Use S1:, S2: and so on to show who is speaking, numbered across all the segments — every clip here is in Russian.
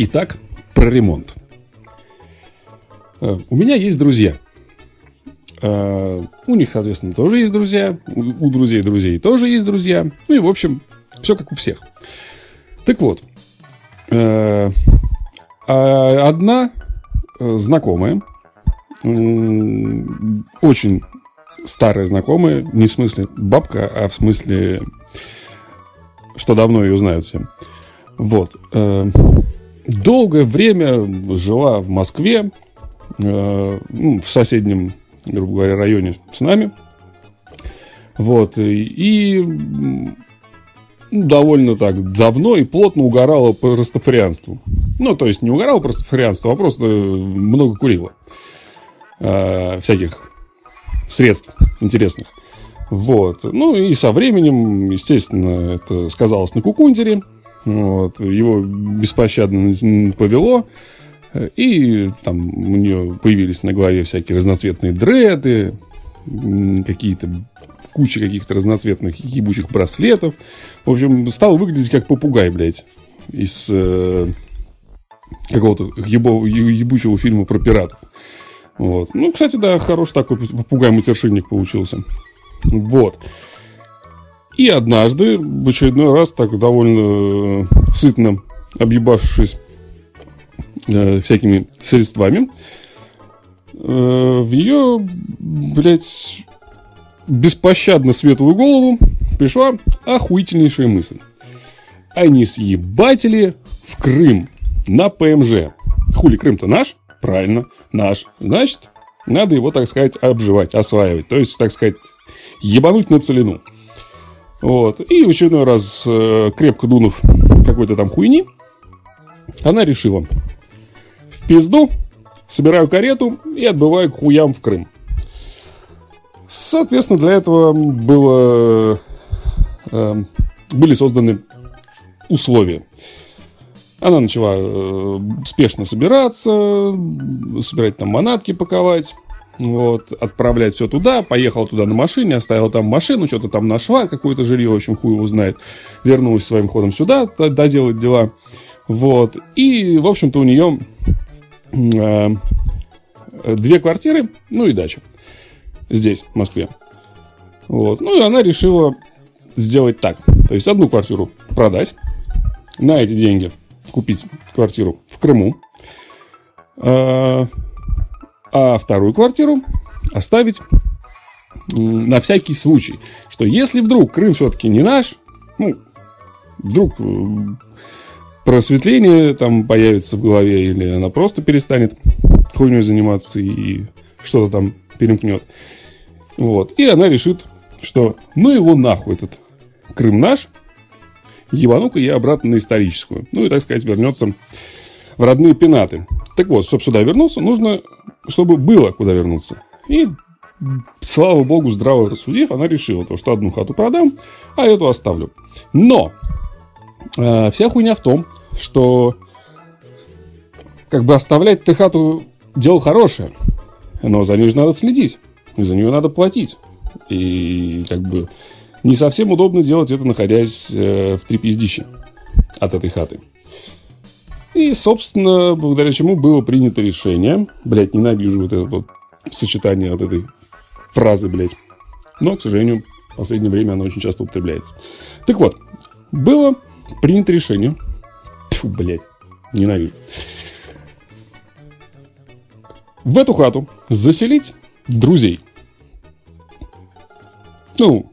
S1: Итак, про ремонт. Э, у меня есть друзья. Э, у них, соответственно, тоже есть друзья. У друзей друзей тоже есть друзья. Ну и, в общем, все как у всех. Так вот, э, а одна знакомая, очень старая знакомая, не в смысле бабка, а в смысле, что давно ее знают все. Вот долгое время жила в Москве, э, ну, в соседнем, грубо говоря, районе с нами. Вот, и довольно так давно и плотно угорала по растафарианству. Ну, то есть не угорала по растафарианству, а просто много курила. Э, всяких средств интересных. Вот. Ну и со временем, естественно, это сказалось на кукундере. Вот, его беспощадно повело. И там у нее появились на голове всякие разноцветные дреды, какие-то куча каких-то разноцветных ебучих браслетов. В общем, стал выглядеть как попугай, блядь, из э, какого-то ебучего фильма про пиратов. Вот. Ну, кстати, да, хороший такой попугай-матершинник получился. Вот. И однажды, в очередной раз, так довольно э, сытно объебавшись э, всякими средствами, э, в ее, блядь, беспощадно светлую голову пришла охуительнейшая мысль. Они съебатели в Крым на ПМЖ. Хули Крым-то наш? Правильно, наш. Значит, надо его, так сказать, обживать, осваивать. То есть, так сказать, ебануть на целину. Вот. И в очередной раз, э, крепко дунув какой-то там хуйни, она решила. В пизду, собираю карету и отбываю к хуям в Крым. Соответственно, для этого было, э, были созданы условия. Она начала э, спешно собираться, собирать там манатки паковать. Вот, отправлять все туда, поехал туда на машине, оставил там машину, что-то там нашла, какое-то жилье, в общем, хуй его знает. Вернулась своим ходом сюда, доделать дела. Вот, и, в общем-то, у нее э, две квартиры, ну и дача. Здесь, в Москве. Вот, ну и она решила сделать так. То есть, одну квартиру продать, на эти деньги купить квартиру в Крыму, э, а вторую квартиру оставить на всякий случай, что если вдруг Крым все-таки не наш, ну, вдруг э, просветление там появится в голове, или она просто перестанет хуйней заниматься и что-то там перемкнет. Вот. И она решит, что ну его нахуй этот Крым наш, ебану-ка я обратно на историческую. Ну и, так сказать, вернется в родные пенаты. Так вот, чтобы сюда вернуться, нужно чтобы было куда вернуться. И, слава богу, здраво рассудив, она решила, то, что одну хату продам, а эту оставлю. Но э, вся хуйня в том, что как бы оставлять ты хату дело хорошее, но за ней же надо следить, и за нее надо платить. И как бы не совсем удобно делать это, находясь э, в трепездище от этой хаты. И, собственно, благодаря чему было принято решение. Блять, ненавижу вот это вот сочетание вот этой фразы, блять. Но, к сожалению, в последнее время она очень часто употребляется. Так вот, было принято решение. Тьфу, блядь, ненавижу. В эту хату заселить друзей. Ну,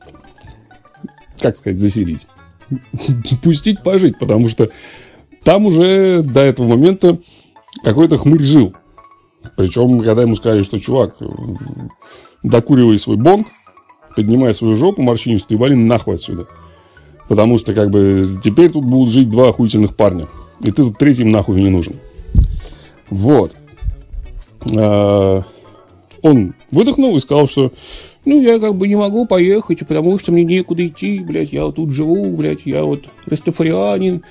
S1: как сказать, заселить. Пустить пожить, потому что там уже до этого момента какой-то хмырь жил. Причем, когда ему сказали, что чувак, докуривай свой бонг, поднимай свою жопу морщинистую и вали нахуй отсюда. Потому что, как бы, теперь тут будут жить два охуительных парня. И ты тут третьим нахуй не нужен. Вот. А, он выдохнул и сказал, что ну, я как бы не могу поехать, потому что мне некуда идти, блядь, я вот тут живу, блядь, я вот растафарианин,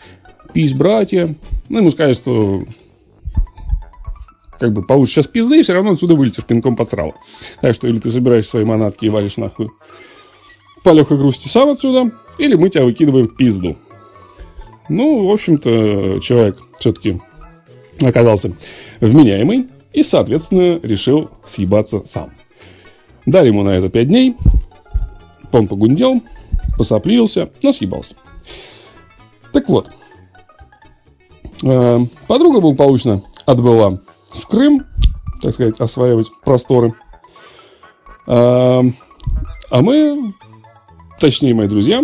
S1: пись, братья. Ну, ему сказали, что как бы получишь сейчас пизды, и все равно отсюда вылетишь пинком под срало. Так что или ты собираешь свои манатки и валишь нахуй по легкой грусти сам отсюда, или мы тебя выкидываем в пизду. Ну, в общем-то, человек все-таки оказался вменяемый и, соответственно, решил съебаться сам. Дали ему на это 5 дней, он погундел, посоплился, но съебался. Так вот, э, подруга благополучно отбыла в Крым, так сказать, осваивать просторы. Э, а мы, точнее мои друзья,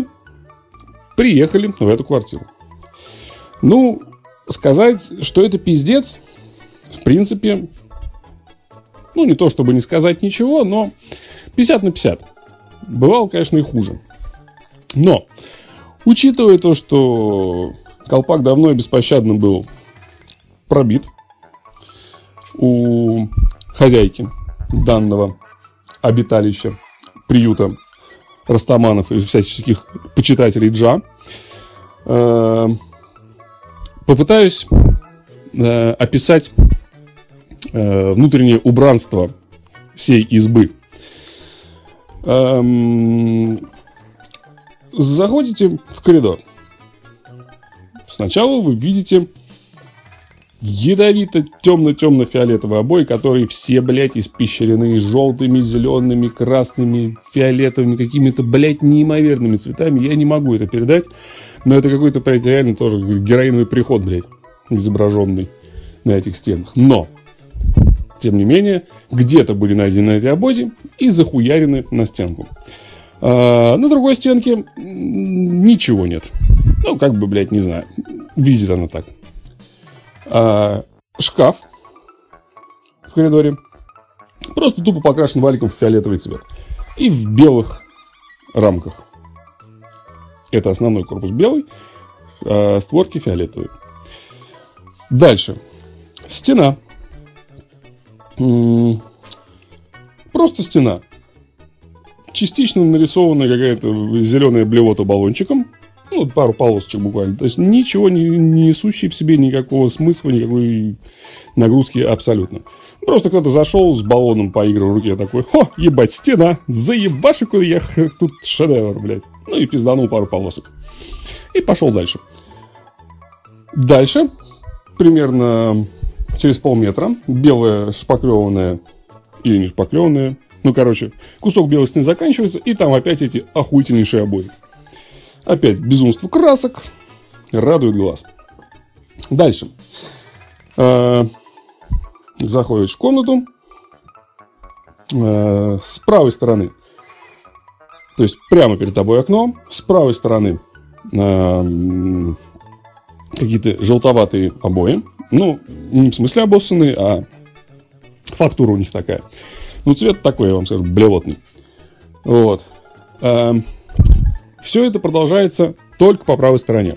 S1: приехали в эту квартиру. Ну, сказать, что это пиздец, в принципе, ну, не то чтобы не сказать ничего, но 50 на 50. Бывало, конечно, и хуже. Но, учитывая то, что колпак давно и беспощадно был пробит у хозяйки данного обиталища, приюта растаманов и всяческих почитателей Джа, э, попытаюсь э, описать внутреннее убранство всей избы. Эм, заходите в коридор. Сначала вы видите ядовито темно-темно-фиолетовые обои, которые все, блядь, испещрены желтыми, зелеными, красными, фиолетовыми, какими-то, блядь, неимоверными цветами. Я не могу это передать, но это какой-то, блядь, реально тоже героиновый приход, блядь, изображенный на этих стенах. Но тем не менее, где-то были найдены эти обози и захуярены на стенку. А, на другой стенке ничего нет. Ну, как бы, блядь, не знаю. Видит она так. А, шкаф в коридоре. Просто тупо покрашен валиком в фиолетовый цвет. И в белых рамках. Это основной корпус белый, а створки фиолетовые. Дальше. Стена Просто стена. Частично нарисованная какая-то зеленая блевота баллончиком. Ну, пару полосочек буквально. То есть ничего не, не несущий в себе никакого смысла, никакой нагрузки абсолютно. Просто кто-то зашел с баллоном, поиграл в руке, такой, хо, ебать, стена, заебашек я тут шедевр, блядь. Ну и пизданул пару полосок. И пошел дальше. Дальше, примерно через полметра, белая шпаклеванная или не шпаклеванная, ну, короче, кусок белой стены заканчивается, и там опять эти охуительнейшие обои. Опять безумство красок, радует глаз. Дальше. Э, заходишь в комнату. Э, с правой стороны, то есть прямо перед тобой окно, с правой стороны э, какие-то желтоватые обои. Ну, не в смысле обоссанные, а фактура у них такая. Ну, цвет такой, я вам скажу, блевотный. Вот. Эм, все это продолжается только по правой стороне.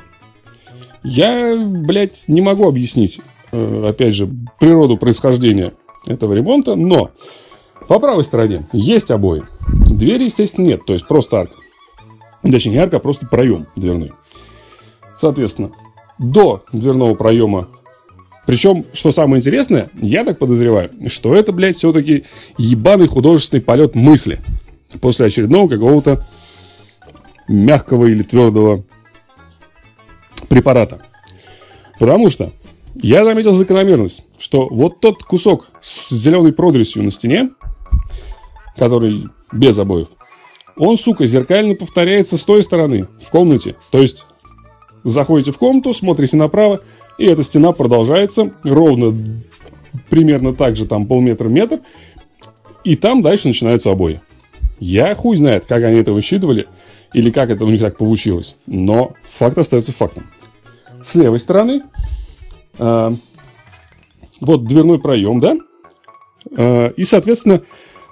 S1: Я, блядь, не могу объяснить, э, опять же, природу происхождения этого ремонта, но по правой стороне есть обои. Двери, естественно, нет, то есть просто арка. Точнее, не арка, а просто проем дверной. Соответственно, до дверного проема причем, что самое интересное, я так подозреваю, что это, блядь, все-таки ебаный художественный полет мысли. После очередного какого-то мягкого или твердого препарата. Потому что я заметил закономерность, что вот тот кусок с зеленой продресью на стене, который без обоев, он, сука, зеркально повторяется с той стороны, в комнате. То есть, заходите в комнату, смотрите направо, и эта стена продолжается ровно примерно так же, там полметра-метр. И там дальше начинаются обои. Я хуй знает, как они это высчитывали, или как это у них так получилось. Но факт остается фактом. С левой стороны, э, вот дверной проем, да? Э, и, соответственно,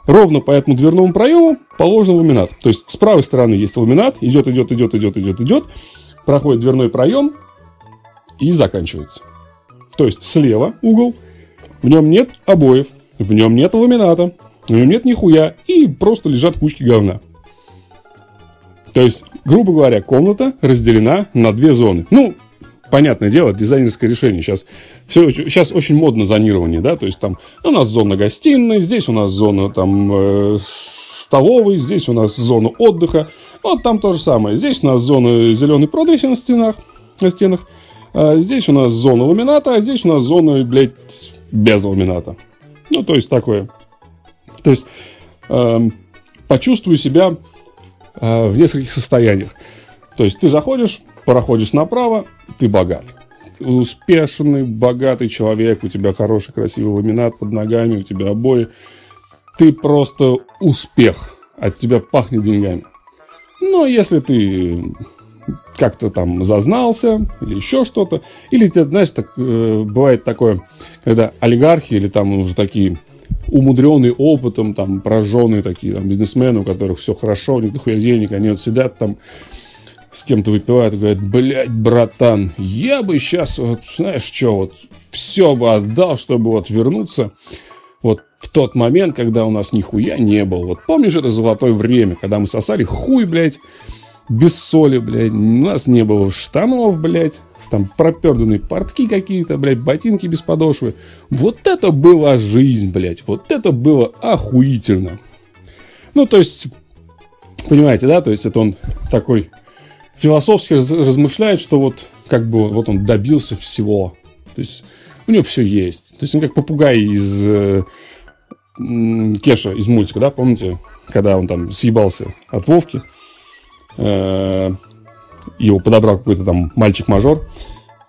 S1: ровно по этому дверному проему положен ламинат. То есть с правой стороны есть ламинат, идет, идет, идет, идет, идет, идет, проходит дверной проем, и заканчивается. То есть слева угол, в нем нет обоев, в нем нет ламината, в нем нет нихуя, и просто лежат кучки говна. То есть, грубо говоря, комната разделена на две зоны. Ну, понятное дело, дизайнерское решение. Сейчас, все, сейчас очень модно зонирование, да, то есть там у нас зона гостиной, здесь у нас зона там э, столовой, здесь у нас зона отдыха. Вот там то же самое. Здесь у нас зона зеленой продыси на стенах, на стенах. А здесь у нас зона ламината, а здесь у нас зона, блядь, без ламината. Ну, то есть такое. То есть э, почувствуй себя э, в нескольких состояниях. То есть ты заходишь, проходишь направо, ты богат. Успешный, богатый человек, у тебя хороший, красивый ламинат под ногами, у тебя обои. Ты просто успех. От тебя пахнет деньгами. Но если ты как-то там зазнался или еще что-то, или, знаешь, так, э, бывает такое, когда олигархи или там уже такие умудренные опытом, там, прожженные такие там, бизнесмены, у которых все хорошо, у них дохуя денег, они вот сидят там, с кем-то выпивают и говорят, блядь, братан, я бы сейчас, вот, знаешь что, вот, все бы отдал, чтобы вот вернуться вот в тот момент, когда у нас нихуя не было. Вот помнишь это золотое время, когда мы сосали? Хуй, блядь, без соли, блядь, у нас не было штанов, блядь, там проперданные портки какие-то, блядь, ботинки без подошвы. Вот это была жизнь, блядь, вот это было охуительно. Ну, то есть, понимаете, да, то есть это он такой философски размышляет, что вот как бы вот он добился всего. То есть у него все есть. То есть он как попугай из э, Кеша из мультика, да, помните, когда он там съебался от Вовки, его подобрал какой-то там мальчик-мажор,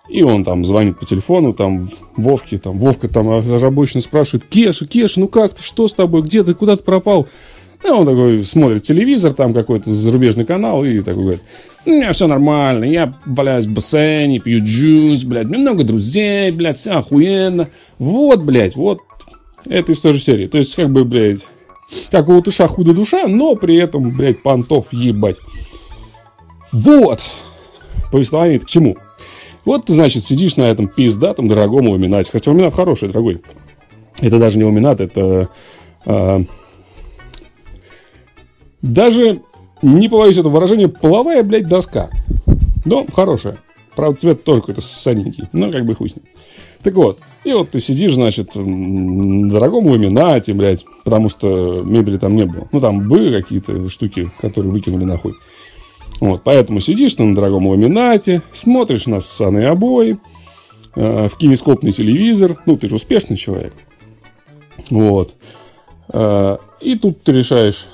S1: и он там звонит по телефону, там, Вовке, там, Вовка там озабоченно спрашивает, Кеша, Кеша, ну как ты, что с тобой, где ты, куда ты пропал? И он такой смотрит телевизор, там какой-то зарубежный канал, и такой говорит, у меня все нормально, я валяюсь в бассейне, пью джус, блядь, много друзей, блядь, все охуенно. Вот, блядь, вот, это из той же серии. То есть, как бы, блядь, как у латыша худо душа, но при этом, блядь, понтов ебать. Вот. Повествование к чему? Вот ты, значит, сидишь на этом пиздатом дорогом ламинате. Хотя ламинат хороший, дорогой. Это даже не ламинат, это... А, даже, не побоюсь этого выражения, половая, блядь, доска. Но хорошая. Правда, цвет тоже какой-то ссаненький. Но как бы хуй с ним. Так вот, и вот ты сидишь, значит, в дорогом ламинате, блядь, потому что мебели там не было. Ну, там были какие-то штуки, которые выкинули нахуй. Вот, поэтому сидишь ты на дорогом ламинате, смотришь на ссаные обои, э, в кинескопный телевизор. Ну, ты же успешный человек. Вот. Э, и тут ты решаешь,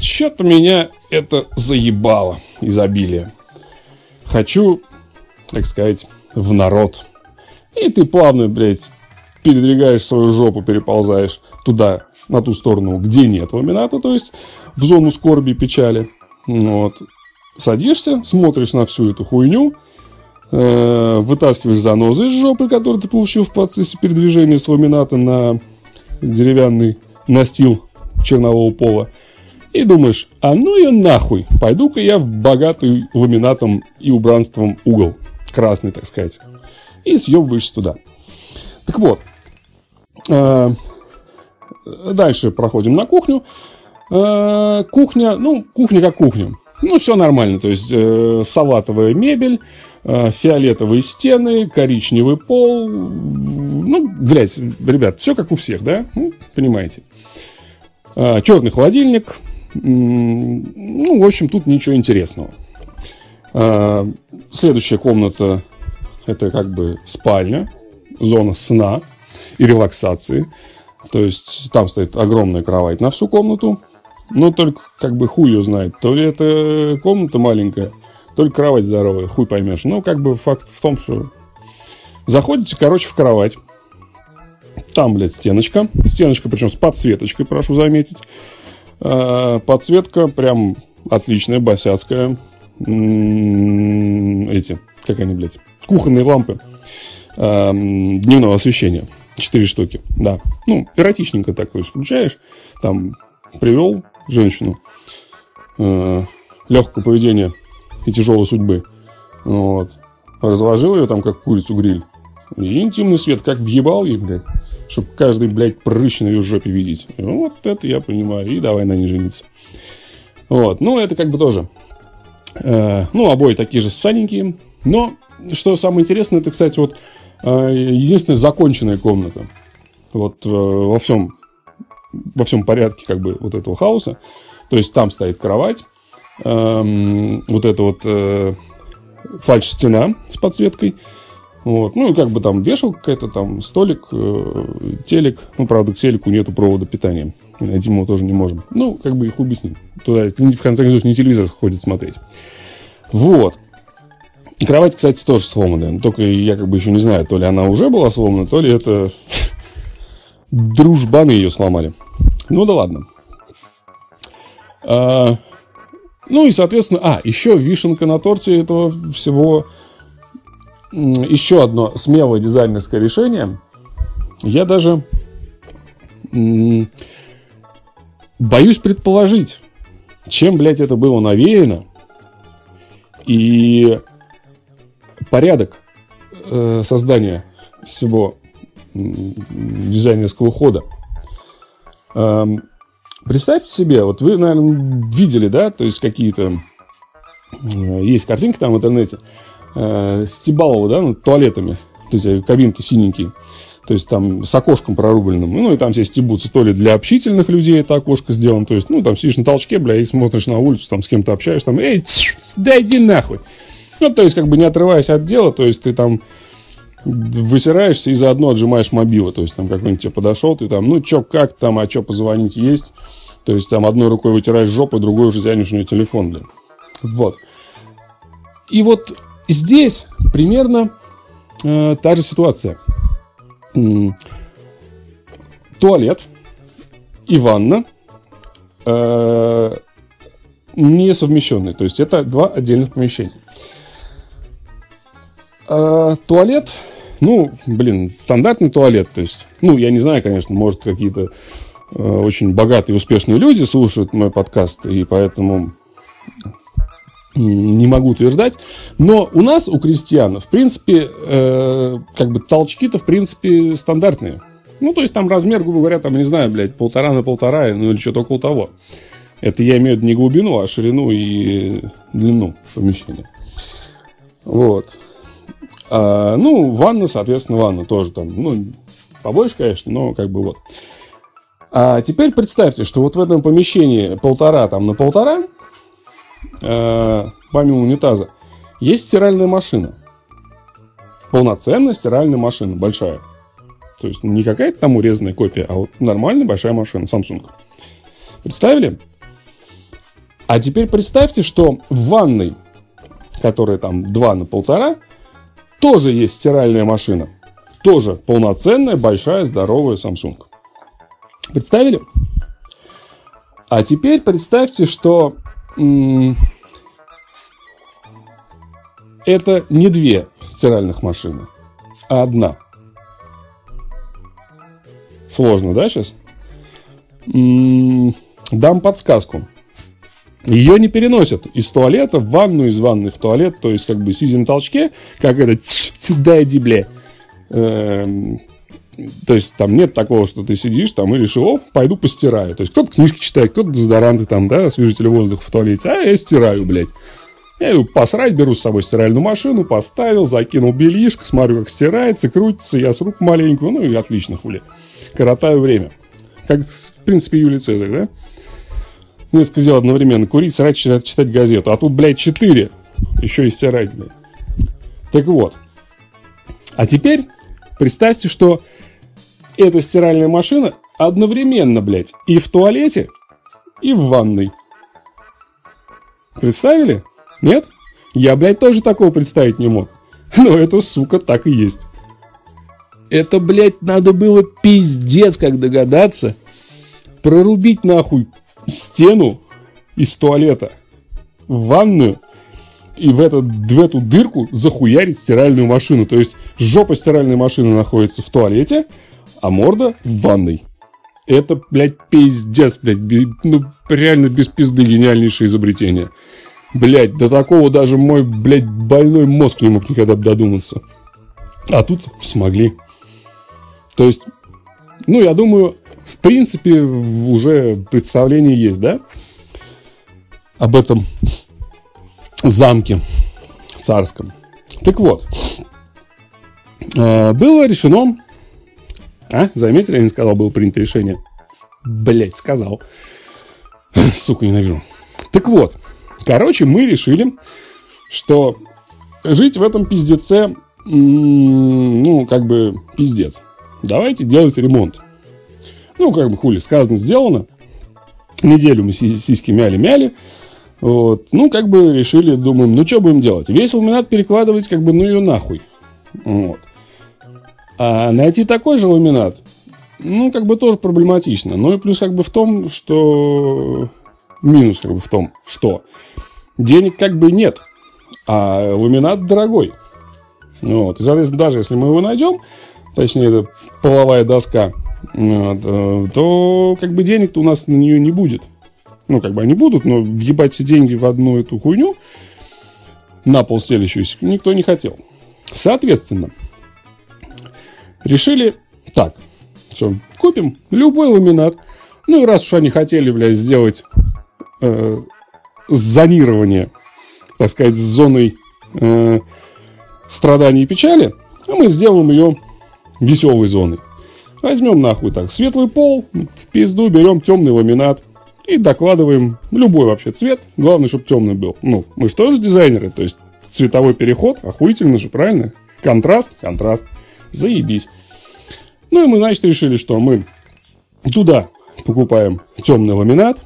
S1: что-то меня это заебало, изобилие. Хочу, так сказать, в народ. И ты плавно, блядь, передвигаешь свою жопу, переползаешь туда, на ту сторону, где нет ламината, то есть в зону скорби и печали. Вот. Садишься, смотришь на всю эту хуйню, э, вытаскиваешь занозы из жопы, которые ты получил в процессе передвижения с ламината на деревянный настил чернового пола. И думаешь, а ну и нахуй, пойду-ка я в богатый ламинатом и убранством угол. Красный, так сказать. И съебываешься туда. Так вот. Э, дальше проходим на кухню. Э, кухня, ну, кухня как кухня. Ну, все нормально. То есть, э, салатовая мебель, фиолетовые стены, коричневый пол. Ну, блядь, ребят, все как у всех, да? Ну, понимаете. Черный холодильник, ну, в общем, тут ничего интересного. А, следующая комната – это как бы спальня, зона сна и релаксации. То есть там стоит огромная кровать на всю комнату. Но только как бы хуй ее знает. То ли это комната маленькая, только кровать здоровая, хуй поймешь. Но как бы факт в том, что заходите, короче, в кровать. Там, блядь, стеночка. Стеночка, причем с подсветочкой, прошу заметить. Э, подсветка прям отличная, босяцкая. Эти, как они, блядь, кухонные лампы эм, дневного освещения. Четыре штуки, да. Ну, пиротичненько такой включаешь. Там привел женщину э, легкого поведения и тяжелой судьбы. Вот. Разложил ее там, как курицу гриль. И интимный свет как въебал ей, блядь чтобы каждый, блядь, прыщ на ее жопе видеть. Вот это я понимаю. И давай на ней жениться. Вот. Ну, это как бы тоже. Э, ну, обои такие же саненькие. Но, что самое интересное, это, кстати, вот э, единственная законченная комната. Вот э, во всем, во всем порядке как бы вот этого хаоса. То есть там стоит кровать, эм, вот это вот э, фальш-стена с подсветкой. Вот. Ну, и как бы там вешалка какая-то, там столик, э, телек. Ну, правда, к телеку нету провода питания. И найти мы его тоже не можем. Ну, как бы их объяснить. Туда, в конце концов, не телевизор ходит смотреть. Вот. Кровать, кстати, тоже сломанная. Только я как бы еще не знаю, то ли она уже была сломана, то ли это дружбаны ее сломали. Ну да ладно. А, ну и, соответственно, а, еще вишенка на торте этого всего. Еще одно смелое дизайнерское решение. Я даже боюсь предположить, чем, блядь, это было навеяно. И порядок э, создания всего дизайнерского хода. Эм, представьте себе, вот вы, наверное, видели, да, то есть какие-то э, есть картинки там в интернете э, Стебалова, да, над туалетами, то есть э, кабинки синенькие. То есть там с окошком прорубленным. Ну, и там все стебутся. То ли для общительных людей это окошко сделано. То есть, ну, там сидишь на толчке, бля, и смотришь на улицу, там с кем-то общаешься, там, эй, дай иди нахуй. Ну, то есть, как бы не отрываясь от дела, то есть ты там высираешься и заодно отжимаешь мобилы. То есть там какой-нибудь тебе подошел, ты там, ну чё, как там, а чё, позвонить есть. То есть там одной рукой вытираешь жопу, другой уже тянешь у нее телефон, блин. Вот. И вот здесь примерно э, та же ситуация. Туалет и ванна э, несовмещенные. То есть это два отдельных помещения. Э, туалет ну, блин, стандартный туалет. То есть, ну, я не знаю, конечно, может, какие-то э, очень богатые, успешные люди слушают мой подкаст, и поэтому не могу утверждать. Но у нас, у крестьян, в принципе, э, как бы толчки-то, в принципе, стандартные. Ну, то есть там размер, грубо говоря, там, не знаю, блядь, полтора на полтора, ну или что-то около того. Это я имею в виду не глубину, а ширину и длину помещения. Вот. А, ну, ванна, соответственно, ванна тоже там, ну, побольше, конечно, но как бы вот. А теперь представьте, что вот в этом помещении полтора там на полтора, э, помимо унитаза, есть стиральная машина. Полноценная стиральная машина, большая. То есть не какая-то там урезанная копия, а вот нормальная большая машина, Samsung. Представили? А теперь представьте, что в ванной, которая там 2 на полтора, тоже есть стиральная машина. Тоже полноценная, большая, здоровая Samsung. Представили? А теперь представьте, что м- это не две стиральных машины, а одна. Сложно, да, сейчас? М- дам подсказку. Ее не переносят из туалета в ванну, из ванны в туалет, то есть как бы сидя на толчке, как это дай дибле. Эм, то есть там нет такого, что ты сидишь там и решил, о, пойду постираю. То есть кто-то книжки читает, кто-то дезодоранты там, да, освежители воздуха в туалете, а я стираю, блядь. Я его посрать, беру с собой стиральную машину, поставил, закинул бельишко, смотрю, как стирается, крутится, я с рук маленькую, ну и отлично, хули. Коротаю время. Как, в принципе, Юлий Цезарь, да? Несколько дел одновременно. Курить, срать, читать, читать газету. А тут, блядь, четыре. Еще и стирать, блядь. Так вот. А теперь представьте, что эта стиральная машина одновременно, блядь, и в туалете, и в ванной. Представили? Нет? Я, блядь, тоже такого представить не мог. Но это, сука, так и есть. Это, блядь, надо было пиздец как догадаться. Прорубить нахуй стену из туалета в ванную и в, этот, в эту дырку захуярить стиральную машину. То есть жопа стиральной машины находится в туалете, а морда в ванной. Это, блядь, пиздец, блядь. Ну, реально без пизды гениальнейшее изобретение. Блядь, до такого даже мой, блядь, больной мозг не мог никогда додуматься. А тут смогли. То есть, ну, я думаю, принципе, уже представление есть, да? Об этом замке царском. Так вот, э, было решено... А, заметили, я не сказал, было принято решение. Блять, сказал. Сука, ненавижу. Так вот, короче, мы решили, что жить в этом пиздеце, ну, как бы, пиздец. Давайте делать ремонт. Ну, как бы, хули, сказано, сделано. Неделю мы сиськи мяли-мяли. Вот. Ну, как бы решили, думаем, ну, что будем делать? Весь ламинат перекладывать, как бы, ну, ее нахуй. Вот. А найти такой же ламинат, ну, как бы тоже проблематично. Ну, и плюс, как бы, в том, что... Минус, как бы, в том, что денег, как бы, нет. А ламинат дорогой. Вот. И, соответственно, даже если мы его найдем, точнее, это половая доска, то как бы денег-то у нас на нее не будет. Ну, как бы они будут, но въебать все деньги в одну эту хуйню на пол стелящуюся никто не хотел. Соответственно, решили так, что купим любой ламинат. Ну и раз уж они хотели, блядь, сделать э, зонирование, так сказать, с зоной э, страданий и печали, а мы сделаем ее веселой зоной. Возьмем нахуй так светлый пол, в пизду берем темный ламинат и докладываем любой вообще цвет. Главное, чтобы темный был. Ну, мы же тоже дизайнеры, то есть цветовой переход, охуительно же, правильно? Контраст, контраст, заебись. Ну и мы, значит, решили, что мы туда покупаем темный ламинат,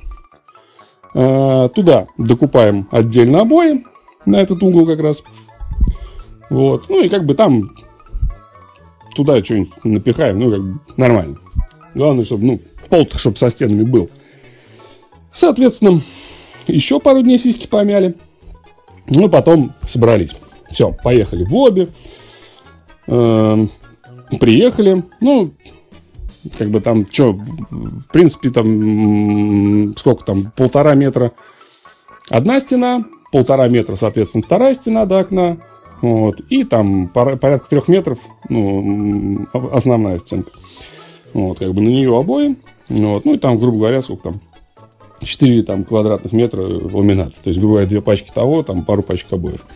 S1: а, туда докупаем отдельно обои на этот угол как раз. Вот. Ну и как бы там туда что-нибудь напихаем, ну как бы нормально. Главное, чтобы, ну, пол чтобы со стенами был. Соответственно, еще пару дней сиськи помяли. Ну, потом собрались. Все, поехали в обе. Эм, приехали. Ну, как бы там, что, в принципе, там, сколько там, полтора метра одна стена, полтора метра, соответственно, вторая стена до окна, вот, и там порядка трех метров, ну, основная стенка. Вот, как бы на нее обои, вот, ну, и там, грубо говоря, сколько там, 4 там, квадратных метра ламинат. То есть, грубо говоря, две пачки того, там пару пачек обоев.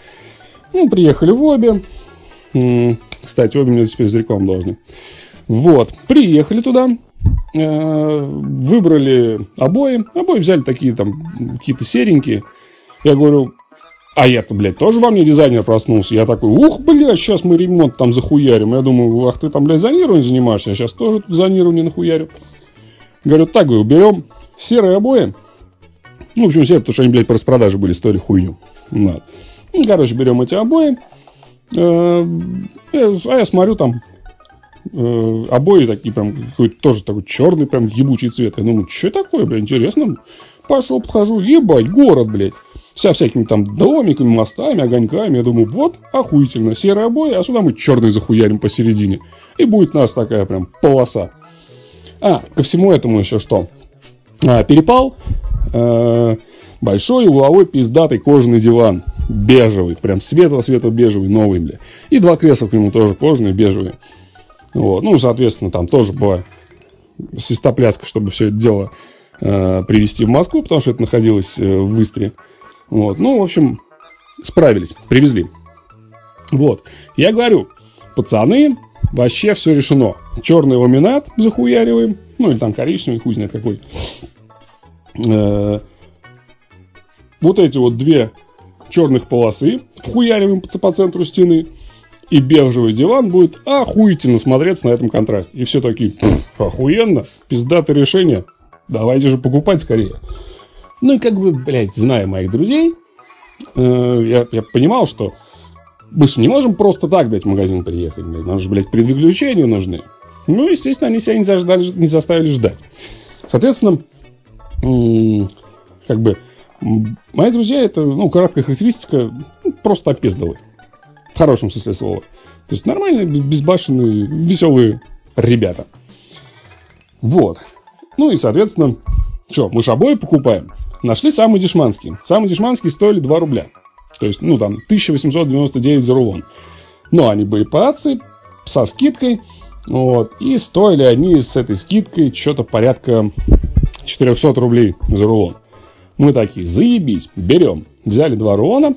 S1: Ну, приехали в обе. Кстати, обе мне теперь за рекламу должны. Вот, приехали туда, э, выбрали обои. Обои взяли такие там, какие-то серенькие. Я говорю, а я-то, блядь, тоже во мне дизайнер проснулся. Я такой, ух, блядь, сейчас мы ремонт там захуярим. Я думаю, ах, ты там, блядь, зонированием занимаешься, я сейчас тоже тут зонирование нахуярю. Говорю, так, говорю, берем серые обои. Ну, в общем, серые, потому что они, блядь, по распродаже были, стоили хуйню. Вот. Ну, короче, берем эти обои. Э, а я смотрю, там э, обои такие прям, какой-то тоже такой черный, прям ебучий цвет. Я думаю, что такое, блядь, интересно. Пошел, подхожу, ебать, город, блядь. Вся всякими там домиками, мостами, огоньками. Я думаю, вот, охуительно, серые обои, а сюда мы черный захуярим посередине. И будет у нас такая прям полоса. А, ко всему этому еще что? А, перепал, э, большой угловой пиздатый кожаный диван. Бежевый, прям светло-светло-бежевый, новый, бля. И два кресла к нему тоже кожаные, бежевые. Вот. Ну, соответственно, там тоже была свистопляска, чтобы все это дело э, привезти в Москву, потому что это находилось э, в Истре. Вот. Ну, в общем, справились, привезли. Вот. Я говорю, пацаны, вообще все решено. Черный ламинат захуяриваем. Ну, или там коричневый, хуй знает какой. Э, вот эти вот две черных полосы вхуяриваем по, по центру стены. И бежевый диван будет охуительно смотреться на этом контрасте. И все такие, охуенно, пиздатое решение. Давайте же покупать скорее. Ну и как бы, блядь, зная моих друзей, э, я, я понимал, что мы же не можем просто так, блядь, в магазин приехать. Блядь. Нам же, блядь, предвыключения нужны. Ну, естественно, они себя не, заждали, не заставили ждать. Соответственно, как бы, мои друзья, это, ну, краткая характеристика, ну, просто опездовые. В хорошем смысле слова. То есть, нормальные, безбашенные, веселые ребята. Вот. Ну и, соответственно, что, мы же обои покупаем. Нашли самые дешманские. Самые дешманские стоили 2 рубля. То есть, ну, там, 1899 за рулон. Но они были по акции, со скидкой. Вот. И стоили они с этой скидкой что-то порядка 400 рублей за рулон. Мы такие, заебись, берем. Взяли два рулона.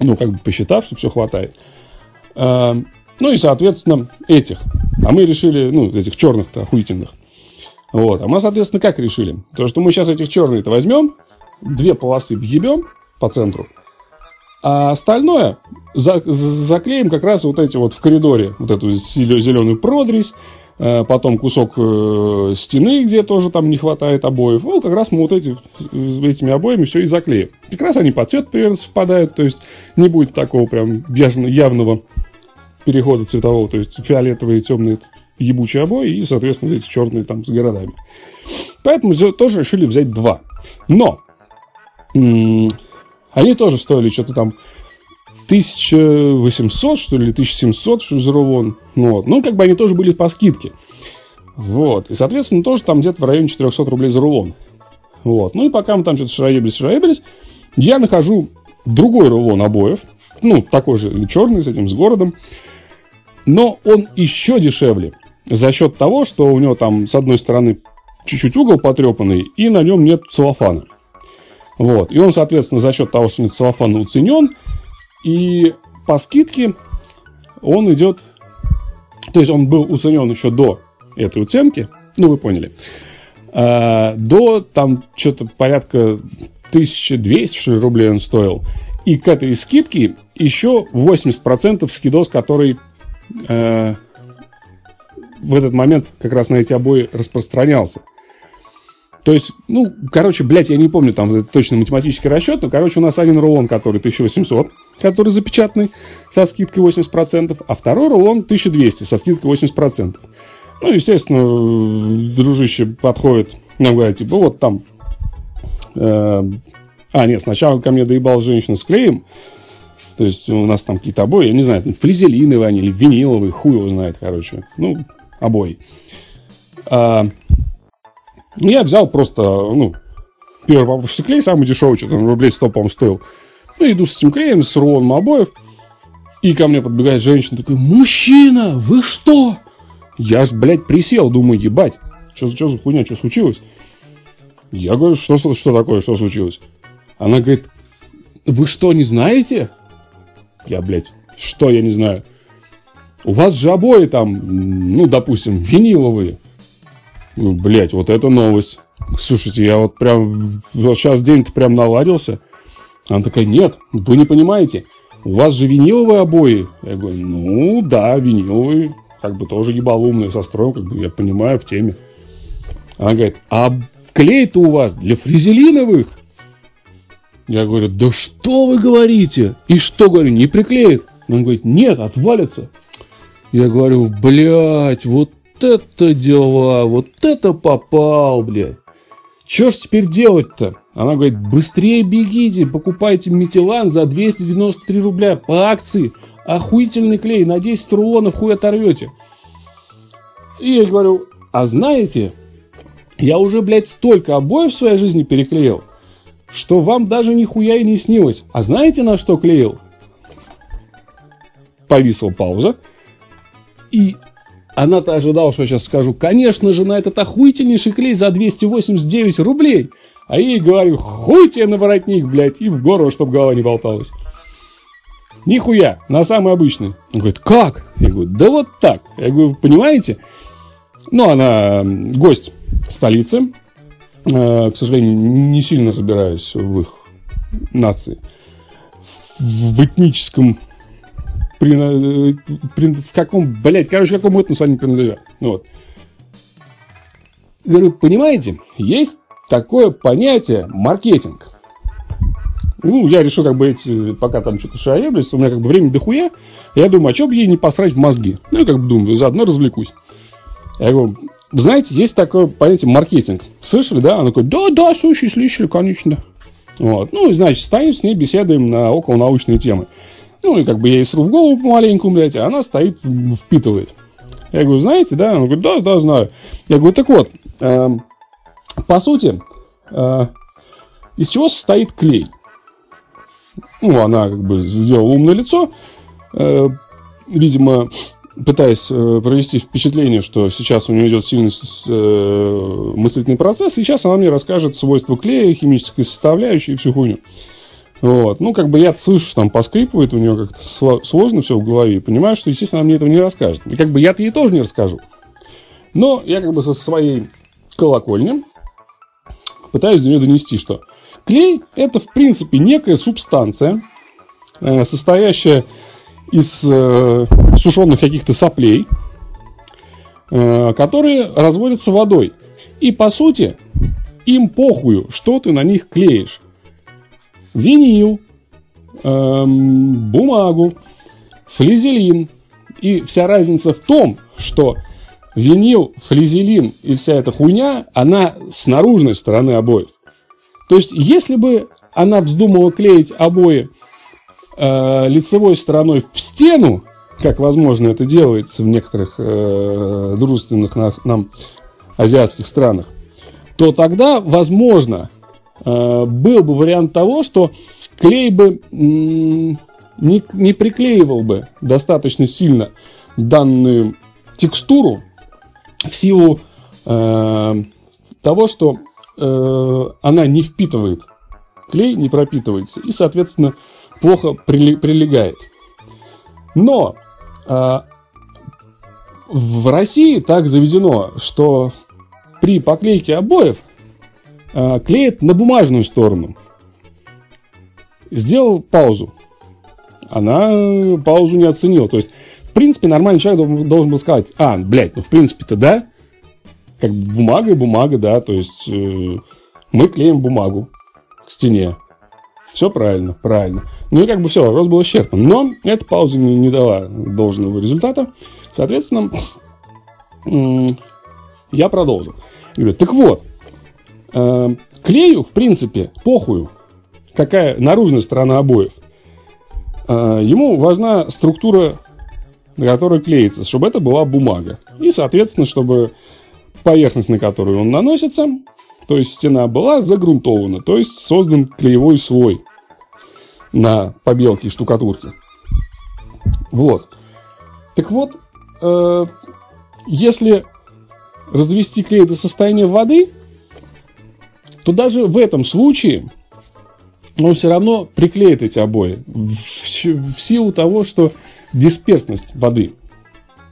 S1: Ну, как бы посчитав, что все хватает. А, ну и, соответственно, этих. А мы решили, ну, этих черных-то охуительных. Вот. А мы, соответственно, как решили? То, что мы сейчас этих черных-то возьмем, две полосы въебем по центру, а остальное за, заклеим как раз вот эти вот в коридоре, вот эту зеленую продресь, э, потом кусок э, стены, где тоже там не хватает обоев. Вот как раз мы вот эти, этими обоями все и заклеим. Как раз они по цвету примерно совпадают, то есть не будет такого прям явного перехода цветового, то есть фиолетовые, темные ебучие обои и, соответственно, эти черные там с городами. Поэтому тоже решили взять два. Но они тоже стоили что-то там 1800, что ли, 1700, что за рулон. Ну, вот. ну, как бы они тоже были по скидке. Вот. И, соответственно, тоже там где-то в районе 400 рублей за рулон. Вот. Ну, и пока мы там что-то шароебились, шароебились, я нахожу другой рулон обоев. Ну, такой же черный, с этим, с городом. Но он еще дешевле. За счет того, что у него там, с одной стороны, чуть-чуть угол потрепанный, и на нем нет целлофана. Вот. И он, соответственно, за счет того, что нет целлофана уценен, и по скидке он идет... То есть он был уценен еще до этой уценки, ну, вы поняли, а, до там что-то порядка 1200 что ли, рублей он стоил. И к этой скидке еще 80% скидос, который э, в этот момент как раз на эти обои распространялся. То есть, ну, короче, блядь, я не помню там точно математический расчет, но, короче, у нас один рулон, который 1800, который запечатанный, со скидкой 80%, а второй рулон 1200 со скидкой 80%. Ну, естественно, дружище подходит, нам говорит, типа, вот там... Э, а, нет, сначала ко мне доебал женщина с клеем, то есть у нас там какие-то обои, я не знаю, флизелиновые они или виниловые, хуй его знает, короче. Ну, обои. А, ну, я взял просто, ну, первый попавшийся клей, самый дешевый, что-то рублей 100, по-моему, стоил. Ну, иду с этим клеем, с рулоном обоев. И ко мне подбегает женщина, такой, мужчина, вы что? Я ж, блядь, присел, думаю, ебать, что, что за хуйня, что случилось? Я говорю, что, что такое, что случилось? Она говорит, вы что, не знаете? Я, блядь, что я не знаю? У вас же обои там, ну, допустим, виниловые. Ну, блять, вот это новость. Слушайте, я вот прям... Вот сейчас день-то прям наладился. Она такая, нет, вы не понимаете. У вас же виниловые обои. Я говорю, ну, да, виниловые. Как бы тоже ебалумные со строем, как бы я понимаю, в теме. Она говорит, а клей-то у вас для фрезелиновых? Я говорю, да что вы говорите? И что, говорю, не приклеит? Он говорит, нет, отвалится. Я говорю, блядь, вот это дела, вот это попал, блядь. Что ж теперь делать-то? Она говорит, быстрее бегите, покупайте метилан за 293 рубля по акции. Охуительный клей, на 10 рулонов хуй оторвете. И я говорю, а знаете, я уже, блядь, столько обоев в своей жизни переклеил, что вам даже нихуя и не снилось. А знаете, на что клеил? Повисла пауза. И она-то ожидала, что я сейчас скажу, конечно же, на этот охуительнейший клей за 289 рублей. А я ей говорю, хуй тебе на воротник, блядь, и в горло, чтобы голова не болталась. Нихуя, на самый обычный. Он говорит, как? Я говорю, да вот так. Я говорю, понимаете? Ну, она гость столицы. Э, к сожалению, не сильно разбираюсь в их нации. В этническом при, при, в каком, блядь, короче, какому этносу они принадлежат. Вот. Говорю, понимаете, есть такое понятие маркетинг. Ну, я решил, как бы, эти, пока там что-то шаеблюсь, у меня как бы время дохуя, я думаю, а что бы ей не посрать в мозги? Ну, я как бы думаю, заодно развлекусь. Я говорю, знаете, есть такое понятие маркетинг. Слышали, да? Она такой, да, да, слушай, слышали, конечно. Вот. Ну, значит, стоим с ней, беседуем на околонаучные темы. Ну, и как бы я ей сру в голову помаленьку, блядь, а она стоит, впитывает. Я говорю, знаете, да? Она говорит, да, да, знаю. Я говорю, так вот, э, по сути, э, из чего состоит клей? Ну, она как бы сделала умное лицо, э, видимо, пытаясь э, провести впечатление, что сейчас у нее идет сильный э, мыслительный процесс, и сейчас она мне расскажет свойства клея, химической составляющей и всю хуйню. Вот. Ну, как бы я слышу, там поскрипывает, у нее как-то сложно все в голове. Понимаю, что, естественно, она мне этого не расскажет. И как бы я-то ей тоже не расскажу. Но я как бы со своей колокольни пытаюсь до нее донести, что клей – это, в принципе, некая субстанция, э, состоящая из э, сушеных каких-то соплей, э, которые разводятся водой. И, по сути, им похую, что ты на них клеишь. Винил, эм, бумагу, флизелин. И вся разница в том, что винил, флизелин и вся эта хуйня, она с наружной стороны обоев. То есть, если бы она вздумала клеить обои э, лицевой стороной в стену, как возможно это делается в некоторых э, дружественных на, нам азиатских странах, то тогда, возможно, был бы вариант того, что клей бы не, не приклеивал бы достаточно сильно данную текстуру в силу э, того, что э, она не впитывает клей, не пропитывается и, соответственно, плохо прилегает. Но э, в России так заведено, что при поклейке обоев э, клеят на бумажную сторону. Сделал паузу. Она паузу не оценила. То есть, в принципе, нормальный человек должен был сказать, а, блядь, ну в принципе-то да, как бумага и бумага, да, то есть э, мы клеим бумагу к стене. Все правильно, правильно. Ну и как бы все, вопрос был исчерпан. Но эта пауза не, не дала должного результата. Соответственно, я продолжу. Говорю, так вот, э, клею, в принципе, похую, какая наружная сторона обоев. Э, ему важна структура, на которой клеится, чтобы это была бумага. И, соответственно, чтобы поверхность, на которую он наносится, то есть стена была загрунтована, то есть создан клеевой слой на побелке и штукатурке. Вот. Так вот, э, если развести клей до состояния воды, то даже в этом случае он все равно приклеит эти обои в, силу того, что дисперсность воды,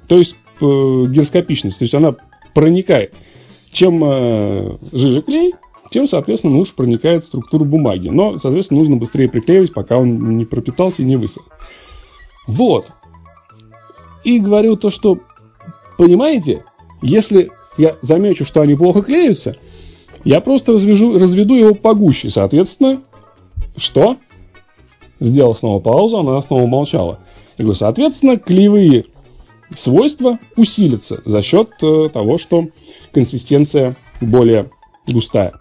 S1: то есть э, гироскопичность, то есть она проникает. Чем э, жиже клей, тем, соответственно, лучше проникает структура бумаги. Но, соответственно, нужно быстрее приклеивать, пока он не пропитался и не высох. Вот. И говорю то, что, понимаете, если я замечу, что они плохо клеются, я просто развяжу, разведу его погуще. Соответственно, что? Сделал снова паузу, она снова молчала. Я говорю, соответственно, клеевые свойства усилятся за счет э, того, что консистенция более густая.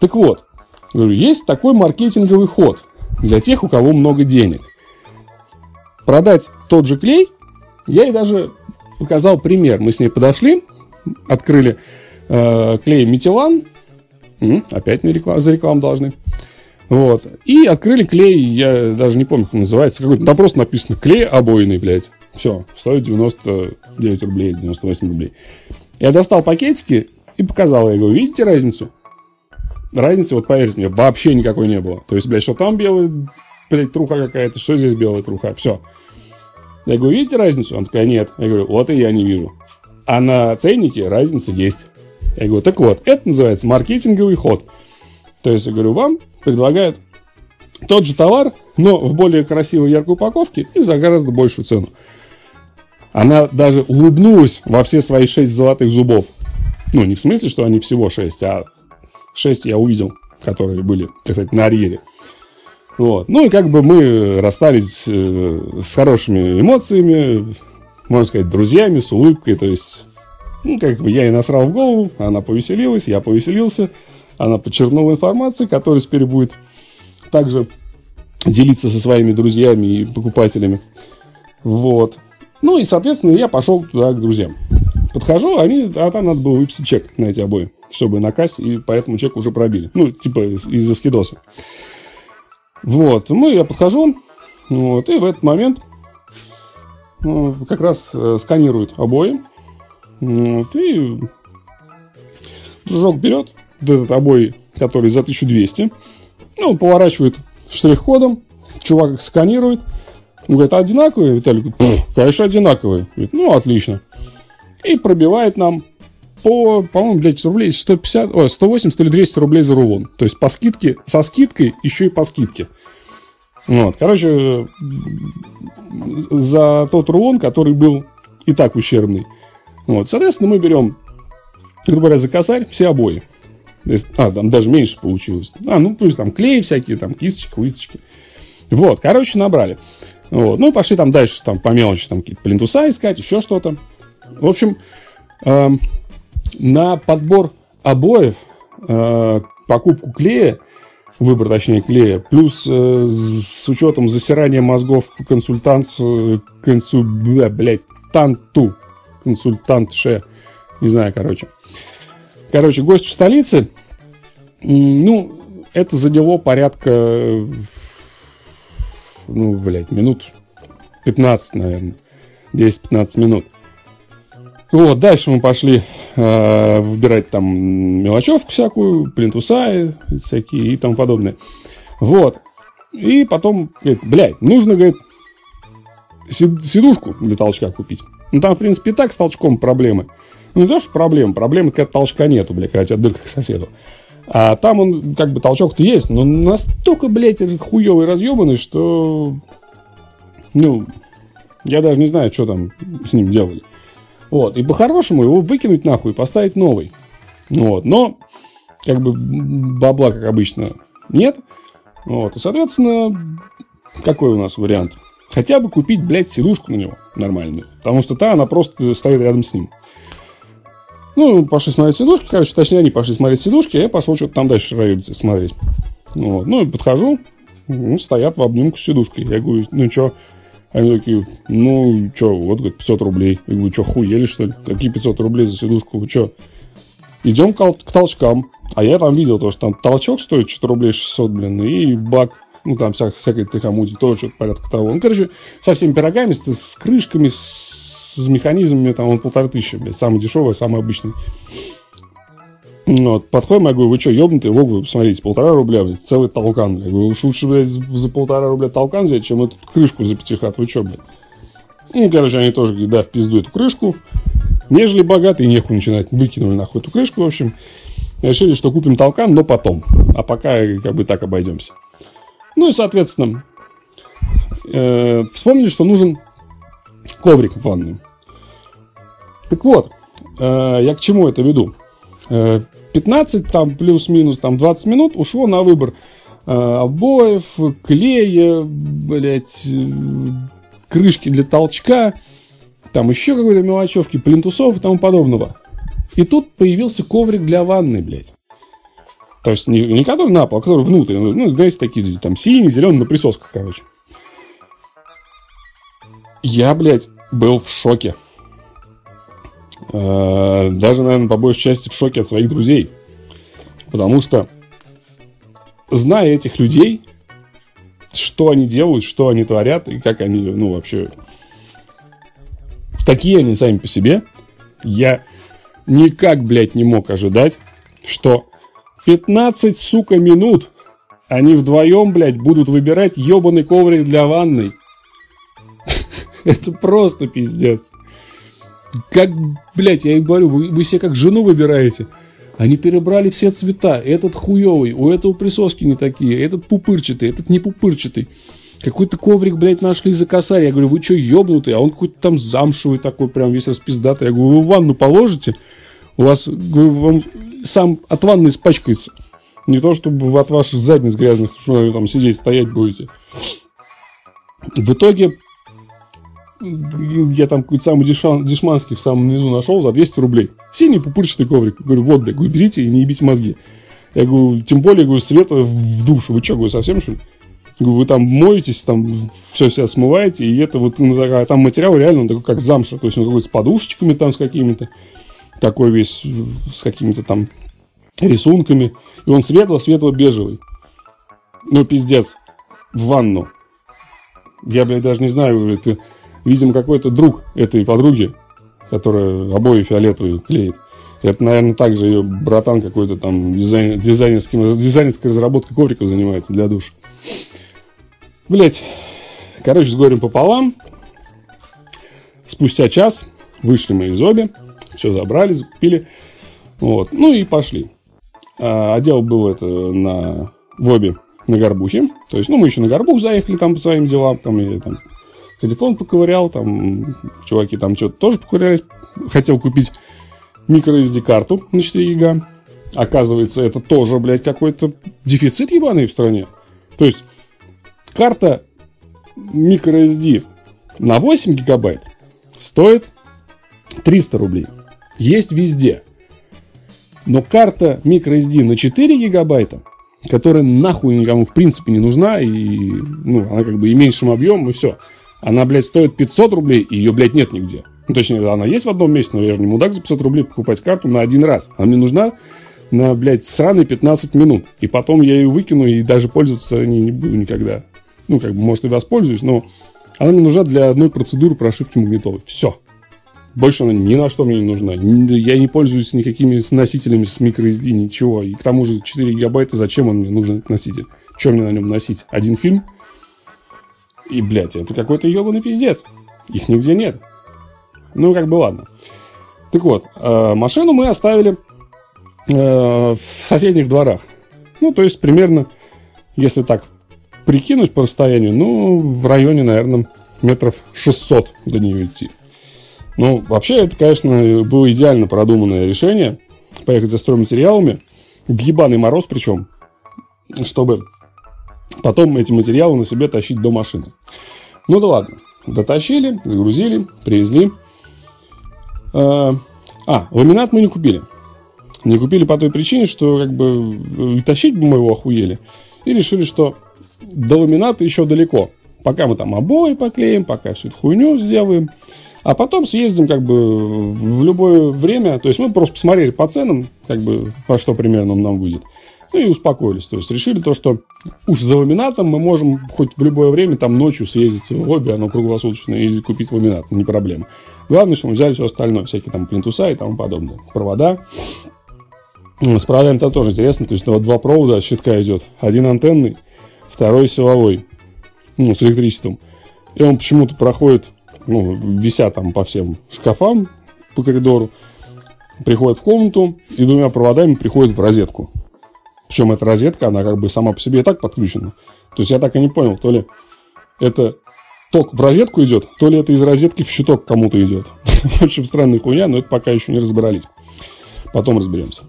S1: Так вот, говорю, есть такой маркетинговый ход для тех, у кого много денег. Продать тот же клей, я ей даже показал пример. Мы с ней подошли, открыли э, клей Метилан. Опять мне реклам, за рекламу должны. Вот. И открыли клей, я даже не помню, как он называется. Какой-то, там просто написано клей обойный, блядь. Все, стоит 99 рублей, 98 рублей. Я достал пакетики и показал. Говорю, видите разницу? Разницы, вот поверьте мне, вообще никакой не было. То есть, блядь, что там белая, блядь, труха какая-то, что здесь белая труха, все. Я говорю, видите разницу? Он такая, нет. Я говорю, вот и я не вижу. А на ценнике разница есть. Я говорю, так вот, это называется маркетинговый ход. То есть, я говорю, вам предлагают тот же товар, но в более красивой яркой упаковке и за гораздо большую цену. Она даже улыбнулась во все свои шесть золотых зубов. Ну, не в смысле, что они всего шесть, а шесть я увидел, которые были, так сказать, на арьере. Вот. Ну и как бы мы расстались э, с хорошими эмоциями, можно сказать, друзьями, с улыбкой. То есть, ну, как бы я ей насрал в голову, она повеселилась, я повеселился. Она подчеркнула информацию, которая теперь будет также делиться со своими друзьями и покупателями. Вот. Ну и, соответственно, я пошел туда к друзьям. Подхожу, они, а там надо было выписать чек на эти обои, чтобы на кассе, и поэтому чек уже пробили. Ну, типа из-за скидоса. Вот, мы, я подхожу, вот, и в этот момент ну, как раз э, сканируют обои. Вот, и дружок берет вот этот обои, который за 1200, Ну, он поворачивает штрих-кодом, чувак их сканирует. Он говорит, одинаковые? Виталий говорит, конечно, одинаковые. Говорит, ну, отлично. И пробивает нам по, по-моему, блядь, рублей 150, ой, 180 или 200 рублей за рулон. То есть по скидке, со скидкой, еще и по скидке. Вот, короче, за тот рулон, который был и так ущербный. Вот, соответственно, мы берем, грубо говоря, за косарь все обои. А, там даже меньше получилось. А, ну, плюс там клей всякие, там кисточки, кисточки. Вот, короче, набрали. Вот, ну, и пошли там дальше, там, по мелочи, там, какие-то плинтуса искать, еще что-то. В общем, э, на подбор обоев, э, покупку клея, выбор, точнее, клея, плюс э, с учетом засирания мозгов консультант, консу, блядь, танту, консультантше, не знаю, короче. Короче, гость в столице, ну, это заняло порядка, ну, блядь, минут 15, наверное, 10-15 минут. Вот, дальше мы пошли э, выбирать там мелочевку всякую, плинтуса всякие и тому подобное. Вот. И потом, говорит, блядь, нужно, говорит, сидушку для толчка купить. Ну, там, в принципе, и так с толчком проблемы. Ну, не то, что проблема, проблема, когда толчка нету, блядь, тебя дырка к соседу. А там он, как бы, толчок-то есть, но настолько, блядь, хуёвый разъебанный, что... Ну, я даже не знаю, что там с ним делали. Вот. И по-хорошему его выкинуть нахуй поставить новый. Вот. Но, как бы, бабла, как обычно, нет. Вот. И, соответственно, какой у нас вариант? Хотя бы купить, блядь, сидушку на него нормальную. Потому что та, она просто стоит рядом с ним. Ну, пошли смотреть сидушки. Короче, точнее, они пошли смотреть сидушки, а я пошел что-то там дальше смотреть. Вот. Ну, и подхожу, ну, стоят в обнимку с сидушкой. Я говорю, ну, что, они такие, ну, что, вот, говорит, 500 рублей. Я говорю, что, хуели, что ли? Какие 500 рублей за сидушку? Вы что? Идем к, к толчкам. А я там видел то, что там толчок стоит 4 рублей 600, блин, и бак, ну, там вся, всякой тихомути, тоже что-то порядка того. Ну, короче, со всеми пирогами, с, с крышками, с, с механизмами, там, он полторы тысячи, блядь, самый дешевый, самый обычный. Вот, подходим, я говорю, вы что, ебнутые? Вот, вы посмотрите, полтора рубля, блядь, целый толкан, блядь. Я говорю, уж лучше, блядь, за полтора рубля толкан взять, чем эту крышку за пятихат, вы что, блядь? Ну, короче, они тоже говорят, да, в пизду эту крышку. Нежели богатые, нехуй начинать. Выкинули нахуй эту крышку, в общем. Решили, что купим толкан, но потом. А пока как бы так обойдемся. Ну и, соответственно, э, вспомнили, что нужен коврик в ванную. Так вот, э, я к чему это веду? Э, 15, там плюс-минус там 20 минут ушло на выбор э, обоев, клея, блять, э, крышки для толчка, там еще какой-то мелочевки, плинтусов и тому подобного. И тут появился коврик для ванны, блядь. То есть не, не который на пол, а который внутрь. Ну, знаете, такие там синий, зеленый, на присосках, короче. Я, блядь, был в шоке. Э, даже, наверное, по большей части в шоке от своих друзей. Потому что, зная этих людей, что они делают, что они творят, и как они, ну, вообще, какие они сами по себе, я никак, блядь, не мог ожидать, что 15, сука, минут они вдвоем, блядь, будут выбирать ебаный коврик для ванной. Это просто пиздец. Как, блядь, я им говорю, вы, вы себе как жену выбираете. Они перебрали все цвета. Этот хуёвый, у этого присоски не такие, этот пупырчатый, этот не пупырчатый. Какой-то коврик, блядь, нашли за косарь. Я говорю, вы что, ёбнутые? А он какой-то там замшевый такой, прям весь распиздатый. Я говорю, вы в ванну положите? У вас, вам сам от ванны испачкается. Не то, чтобы от ваших задниц грязных, что вы там сидеть, стоять будете. В итоге я там какой-то самый дешман, дешманский в самом низу нашел за 200 рублей. Синий пупырчатый коврик. Говорю, вот, блядь, говорю, берите и не ебите мозги. Я говорю, тем более, говорю, света в душу. Вы что, говорю, совсем что ли? Говорю, вы там моетесь, там все себя смываете, и это вот, ну, там материал реально он такой, как замша, то есть он какой-то с подушечками там, с какими-то, такой весь, с какими-то там рисунками, и он светло-светло-бежевый. Ну, пиздец, в ванну. Я, блядь, даже не знаю, это видимо, какой-то друг этой подруги, которая обои фиолетовые клеит. Это, наверное, также ее братан какой-то там дизайн, дизайнерским, дизайнерской разработкой ковриков занимается для душ. Блять. Короче, с горем пополам. Спустя час вышли мы из Оби. Все забрали, закупили. Вот. Ну и пошли. А, отдел был это на в на Горбухе. То есть, ну, мы еще на Горбух заехали там по своим делам. Там я там телефон поковырял, там чуваки там что-то тоже поковырялись. Хотел купить microSD карту на 4 гига. Оказывается, это тоже, блядь, какой-то дефицит ебаный в стране. То есть, карта microSD на 8 гигабайт стоит 300 рублей. Есть везде. Но карта microSD на 4 гигабайта, которая нахуй никому в принципе не нужна, и ну, она как бы и меньшим объемом, и все. Она, блядь, стоит 500 рублей, и ее, блядь, нет нигде. Ну, точнее, она есть в одном месте, но я же не мудак за 500 рублей покупать карту на один раз. Она мне нужна на, блядь, сраные 15 минут. И потом я ее выкину и даже пользоваться не, не буду никогда. Ну, как бы, может, и воспользуюсь, но она мне нужна для одной процедуры прошивки магнитолы. Все. Больше она ни на что мне не нужна. Я не пользуюсь никакими носителями с microSD, ничего. И к тому же 4 гигабайта, зачем он мне нужен этот носитель? Что мне на нем носить? Один фильм? И, блядь, это какой-то ебаный пиздец. Их нигде нет. Ну, как бы ладно. Так вот, э, машину мы оставили э, в соседних дворах. Ну, то есть, примерно, если так прикинуть по расстоянию, ну, в районе, наверное, метров 600 до нее идти. Ну, вообще, это, конечно, было идеально продуманное решение. Поехать за стройматериалами. В ебаный мороз причем. Чтобы потом эти материалы на себе тащить до машины. Ну да ладно. Дотащили, загрузили, привезли. А, а, ламинат мы не купили. Не купили по той причине, что как бы тащить бы мы его охуели. И решили, что до ламината еще далеко. Пока мы там обои поклеим, пока всю эту хуйню сделаем. А потом съездим как бы в любое время. То есть мы просто посмотрели по ценам, как бы по что примерно он нам выйдет. Ну и успокоились. То есть решили то, что уж за ламинатом мы можем хоть в любое время там ночью съездить в лобби, оно круглосуточное, и купить ламинат. Не проблема. Главное, что мы взяли все остальное. Всякие там плинтуса и тому подобное. Провода. С проводами это тоже интересно. То есть вот два провода щитка идет. Один антенный, второй силовой. Ну, с электричеством. И он почему-то проходит ну, вися там по всем шкафам по коридору, приходит в комнату и двумя проводами приходит в розетку. Причем эта розетка, она как бы сама по себе и так подключена. То есть я так и не понял, то ли это ток в розетку идет, то ли это из розетки в щиток кому-то идет. В общем, странная хуйня, но это пока еще не разбирались. Потом разберемся.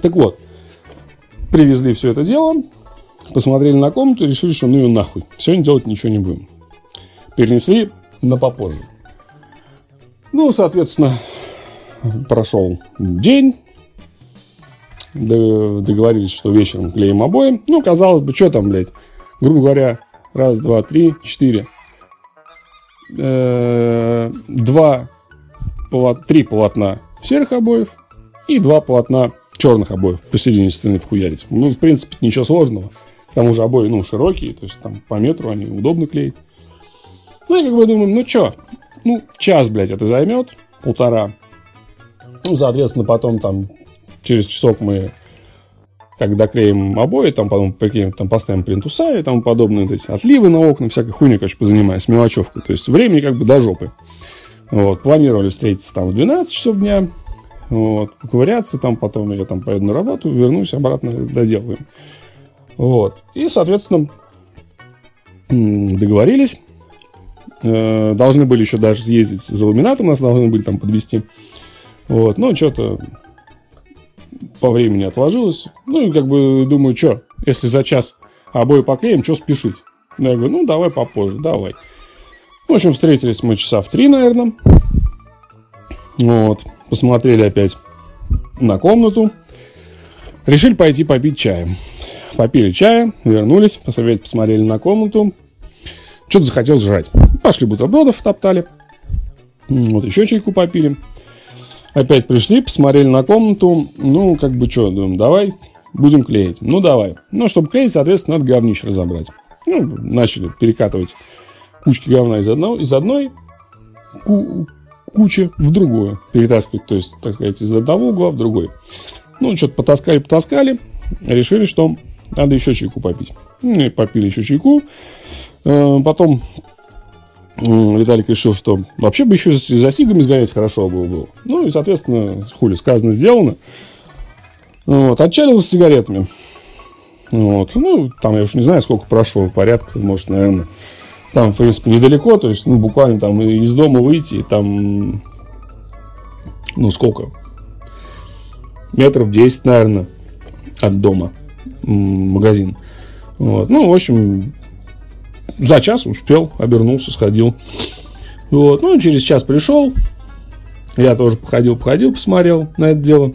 S1: Так вот, привезли все это дело, посмотрели на комнату и решили, что ну и нахуй. Сегодня делать ничего не будем. Перенесли на попозже. Ну, соответственно, прошел день. Договорились, что вечером клеим обои. Ну, казалось бы, что там, блядь. Грубо говоря, раз, два, три, четыре. Э, два, три полотна серых обоев и два полотна черных обоев посередине стены вхуярить. Ну, в принципе, ничего сложного. К тому же обои, ну, широкие, то есть там по метру они удобно клеить. Ну, я как бы думаю, ну что, ну, час, блядь, это займет, полтора. Ну, соответственно, потом там через часок мы когда клеим обои, там потом приклеим, там поставим плинтуса и тому подобное, эти отливы на окна, всякой хуйней, конечно, позанимаюсь, мелочевкой. То есть времени как бы до жопы. Вот, планировали встретиться там в 12 часов дня, вот, поковыряться там, потом я там поеду на работу, вернусь, обратно доделаем. Вот. И, соответственно, договорились. Э, должны были еще даже съездить за ламинатом, нас должны были там подвести. Вот, но что-то по времени отложилось. Ну, и как бы думаю, что, если за час обои поклеим, что спешить? Я говорю, ну, давай попозже, давай. В общем, встретились мы часа в три, наверное. Вот, посмотрели опять на комнату. Решили пойти попить чаем. Попили чая, вернулись, посмотрели на комнату. Что-то захотел жрать. Пошли бутербродов топтали. Вот еще чайку попили. Опять пришли, посмотрели на комнату. Ну, как бы что, думаем, давай будем клеить. Ну, давай. Ну, чтобы клеить, соответственно, надо говнище разобрать. Ну, начали перекатывать кучки говна из, одного, из одной ку- кучи в другую перетаскивать. То есть, так сказать, из одного угла в другой. Ну, что-то потаскали, потаскали. Решили, что надо еще чайку попить. Ну, и попили еще чайку. Э, потом Виталик решил, что вообще бы еще за сигами сгонять хорошо было. бы. Ну и, соответственно, хули сказано, сделано. Вот, отчалил с сигаретами. Вот, ну, там я уж не знаю, сколько прошло, порядка, может, наверное, там, в принципе, недалеко, то есть, ну, буквально там из дома выйти, там, ну, сколько? Метров 10, наверное, от дома магазин. Вот. Ну, в общем, за час успел, обернулся, сходил. Вот. Ну, через час пришел. Я тоже походил, походил, посмотрел на это дело.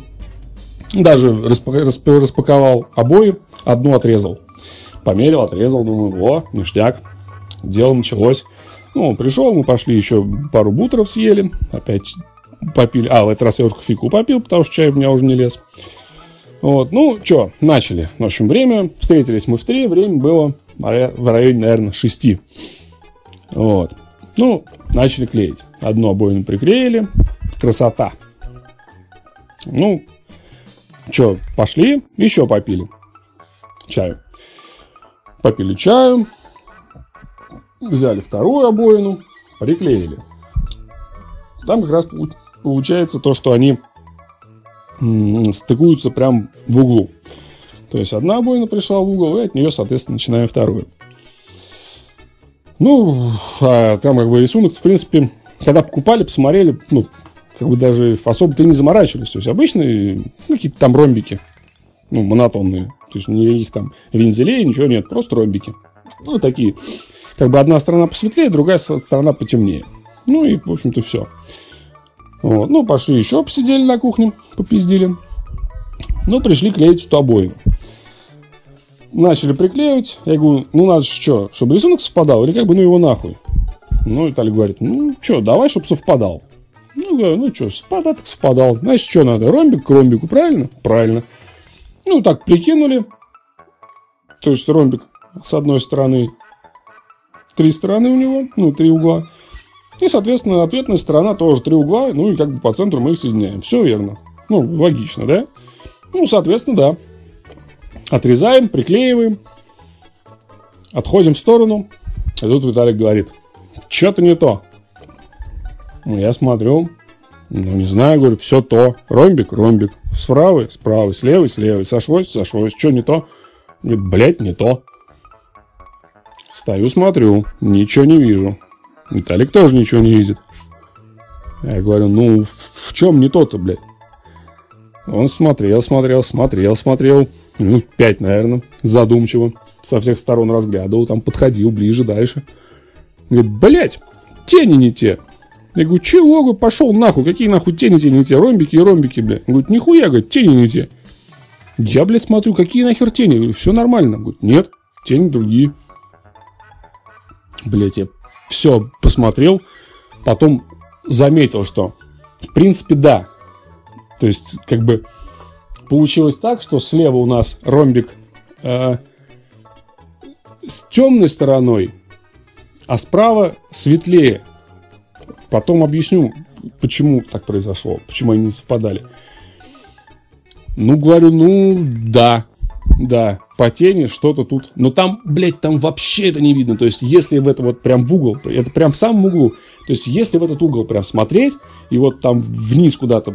S1: Даже распаковал обои, одну отрезал. Померил, отрезал, думаю, о, ништяк. Дело началось. Ну, он пришел, мы пошли еще пару бутеров съели. Опять попили. А, в этот раз я уже кофейку попил, потому что чай у меня уже не лез. Вот, ну, что, начали. В общем, время, встретились мы в три, время было в районе, наверное, шести. Вот. Ну, начали клеить. Одну обоину приклеили. Красота. Ну, что, пошли, еще попили чаю. Попили чаю, взяли вторую обоину, приклеили. Там как раз получается то, что они стыкуются прям в углу. То есть одна обоина пришла в угол, и от нее, соответственно, начинаем вторую. Ну, а там как бы рисунок, в принципе, когда покупали, посмотрели, ну, как бы даже особо-то не заморачивались. То есть обычные, ну, какие-то там ромбики, ну, монотонные. То есть никаких там вензелей, ничего нет, просто ромбики. Ну, такие. Как бы одна сторона посветлее, другая сторона потемнее. Ну и, в общем-то, все. Вот. Ну, пошли еще посидели на кухне, попиздили. Ну, пришли клеить эту обоину. Начали приклеивать. Я говорю, ну, надо же что, чтобы рисунок совпадал, или как бы, ну, его нахуй. Ну, Виталий говорит, ну, что, давай, чтобы совпадал. Ну, говорю, ну, что, совпадал, так совпадал. Значит, что надо, ромбик к ромбику, правильно? Правильно. Ну, так прикинули. То есть, ромбик с одной стороны, три стороны у него, ну, три угла. И, соответственно, ответная сторона тоже три угла, ну и как бы по центру мы их соединяем. Все верно. Ну, логично, да? Ну, соответственно, да. Отрезаем, приклеиваем, отходим в сторону. И тут Виталик говорит, что-то не то. Ну, я смотрю, ну, не знаю, говорю, все то. Ромбик, ромбик. Справа, справа, слева, слева. Сошлось, сошлось. Что не то? Нет, блядь, не то. Стою, смотрю, ничего не вижу. Виталик тоже ничего не видит. Я говорю, ну, в чем не то-то, блядь? Он смотрел, смотрел, смотрел, смотрел. Ну, пять, наверное, задумчиво. Со всех сторон разглядывал, там подходил ближе, дальше. Говорит, блядь, тени не те. Я говорю, чего? Говорю, пошел нахуй, какие нахуй тени те не те, ромбики и ромбики, блядь. Он говорит, нихуя, говорит, тени не те. Я, блядь, смотрю, какие нахер тени? Говорю, все нормально. Он говорит, нет, тени другие. Блядь, я все посмотрел, потом заметил, что в принципе да. То есть, как бы получилось так, что слева у нас ромбик э, с темной стороной, а справа светлее. Потом объясню, почему так произошло, почему они не совпадали. Ну, говорю, ну, да, да, по тени что-то тут. Но там, блядь, там вообще это не видно. То есть, если в это вот прям в угол, это прям в самом углу. То есть, если в этот угол прям смотреть, и вот там вниз куда-то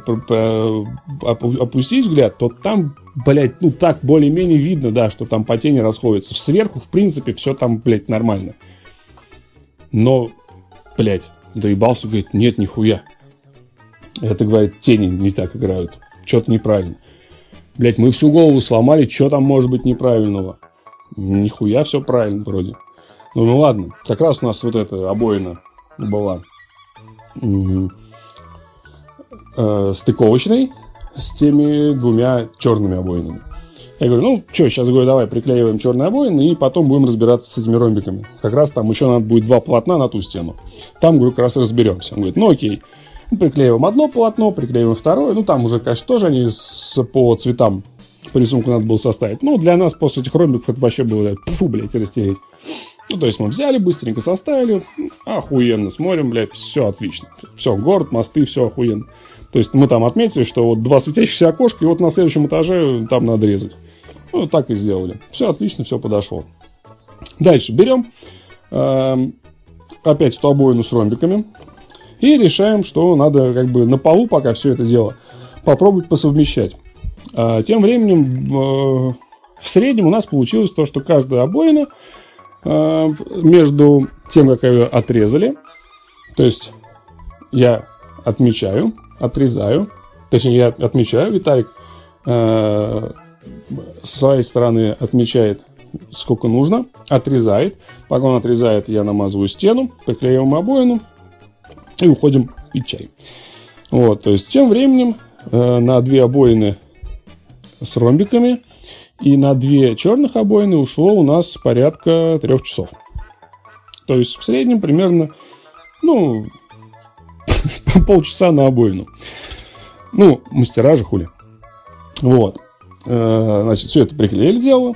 S1: опустить взгляд, то там, блядь, ну так более-менее видно, да, что там по тени расходятся. Сверху, в принципе, все там, блядь, нормально. Но, блядь, доебался, говорит, нет, нихуя. Это, говорит, тени не так играют. Что-то неправильно. Блять, мы всю голову сломали, что там может быть неправильного? Нихуя все правильно вроде. Ну, ну ладно, как раз у нас вот эта обоина была э, стыковочной с теми двумя черными обоинами. Я говорю, ну, что, сейчас, говорю, давай приклеиваем черные обоины и потом будем разбираться с этими ромбиками. Как раз там еще надо будет два полотна на ту стену. Там, говорю, как раз разберемся. Он говорит, ну, окей. Приклеиваем одно полотно, приклеиваем второе. Ну, там уже, конечно, тоже они с, по цветам по рисунку надо было составить. Ну, для нас после этих ромбиков это вообще было, фу, блядь, растереть. Ну, то есть мы взяли, быстренько составили, охуенно, смотрим, блядь, все отлично. Все, город, мосты, все охуенно. То есть мы там отметили, что вот два светящихся окошка, и вот на следующем этаже там надо резать. Ну, так и сделали. Все отлично, все подошло. Дальше берем э, опять эту обоину с ромбиками и решаем, что надо как бы на полу пока все это дело попробовать посовмещать. А тем временем э, в среднем у нас получилось то, что каждая обоина э, между тем, как ее отрезали, то есть я отмечаю, отрезаю, точнее я отмечаю, Виталик э, с своей стороны отмечает, сколько нужно, отрезает. Пока он отрезает, я намазываю стену, приклеиваем обоину и уходим пить чай. Вот, то есть тем временем э, на две обоины с ромбиками и на две черных обоины ушло у нас порядка трех часов. То есть в среднем примерно, ну, полчаса на обоину. Ну, мастера же хули. Вот. Э, значит, все это приклеили дело.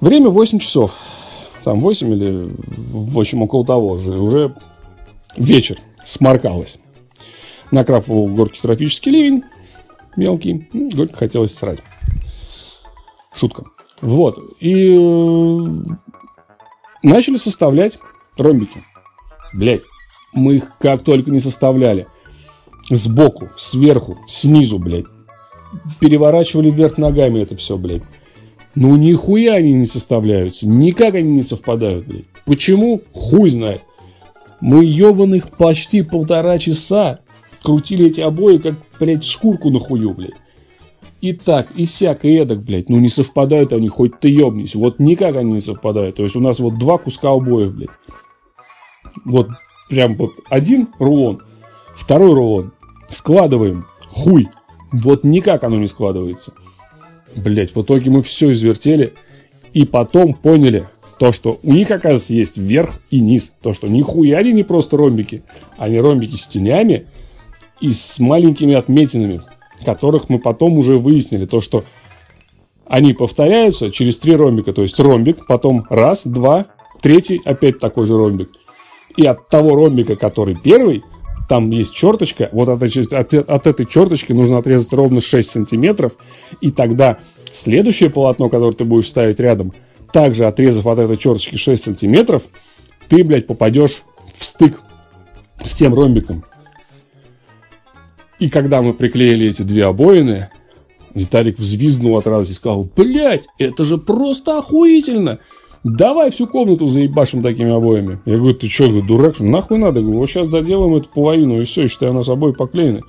S1: Время 8 часов. Там 8 или, в общем, около того же. Уже вечер. Сморкалось. Накрапывал в горке тропический ливень. Мелкий. Ну, горько хотелось срать. Шутка. Вот. И э, начали составлять ромбики. Блять. Мы их как только не составляли. Сбоку, сверху, снизу, блядь переворачивали вверх ногами это все, блядь. Ну, нихуя они не составляются. Никак они не совпадают, блядь. Почему? Хуй знает. Мы ебаных почти полтора часа крутили эти обои, как, блядь, шкурку на хую, блядь. И так, и сяк, и эдак, блядь. Ну, не совпадают они, хоть ты ебнись. Вот никак они не совпадают. То есть, у нас вот два куска обоев, блядь. Вот прям вот один рулон, второй рулон. Складываем. Хуй. Вот никак оно не складывается. Блять, в итоге мы все извертели. И потом поняли, то, что у них, оказывается, есть верх и низ. То, что нихуя они не просто ромбики. Они ромбики с тенями и с маленькими отметинами, которых мы потом уже выяснили. То, что они повторяются через три ромбика. То есть ромбик, потом раз, два, третий, опять такой же ромбик. И от того ромбика, который первый, там есть черточка, вот от, от, от этой черточки нужно отрезать ровно 6 сантиметров, и тогда следующее полотно, которое ты будешь ставить рядом, также отрезав от этой черточки 6 сантиметров, ты, блядь, попадешь в стык с тем ромбиком. И когда мы приклеили эти две обоины, Виталик взвизгнул от радости и сказал, блядь, это же просто охуительно! давай всю комнату заебашим такими обоями. Я говорю, ты что, дурак, нахуй надо? Я говорю, вот сейчас доделаем эту половину, и все, считай, у нас обои поклеены.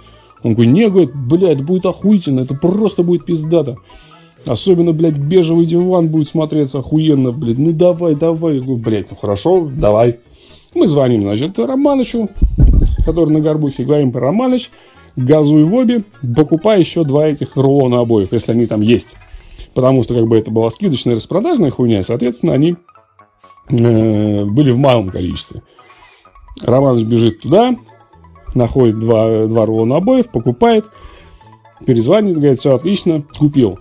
S1: Он говорит, не, говорит, блядь, будет охуительно, это просто будет пиздато. Особенно, блядь, бежевый диван будет смотреться охуенно, блядь. Ну давай, давай. Я говорю, блядь, ну хорошо, давай. Мы звоним, значит, Романычу, который на горбухе, говорим, Романыч, газуй в обе, покупай еще два этих рулона обоев, если они там есть потому что как бы это была скидочная распродажная хуйня, и, соответственно, они э, были в малом количестве. Роман бежит туда, находит два, два рулона обоев, покупает, перезванивает, говорит, все отлично, купил.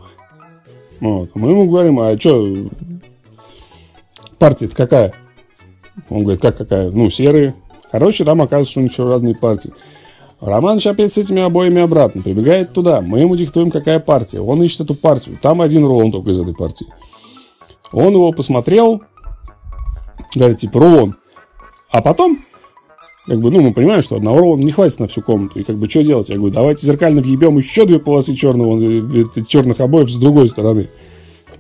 S1: Вот. Мы ему говорим, а что, партия-то какая? Он говорит, как какая? Ну, серые. Короче, там оказывается, что у них разные партии. Романыч опять с этими обоями обратно. Прибегает туда. Мы ему диктуем, какая партия. Он ищет эту партию. Там один рулон только из этой партии. Он его посмотрел. Говорит, типа, рулон. А потом, как бы, ну, мы понимаем, что одного рулона не хватит на всю комнату. И как бы, что делать? Я говорю, давайте зеркально въебем еще две полосы черного, э, черных обоев с другой стороны.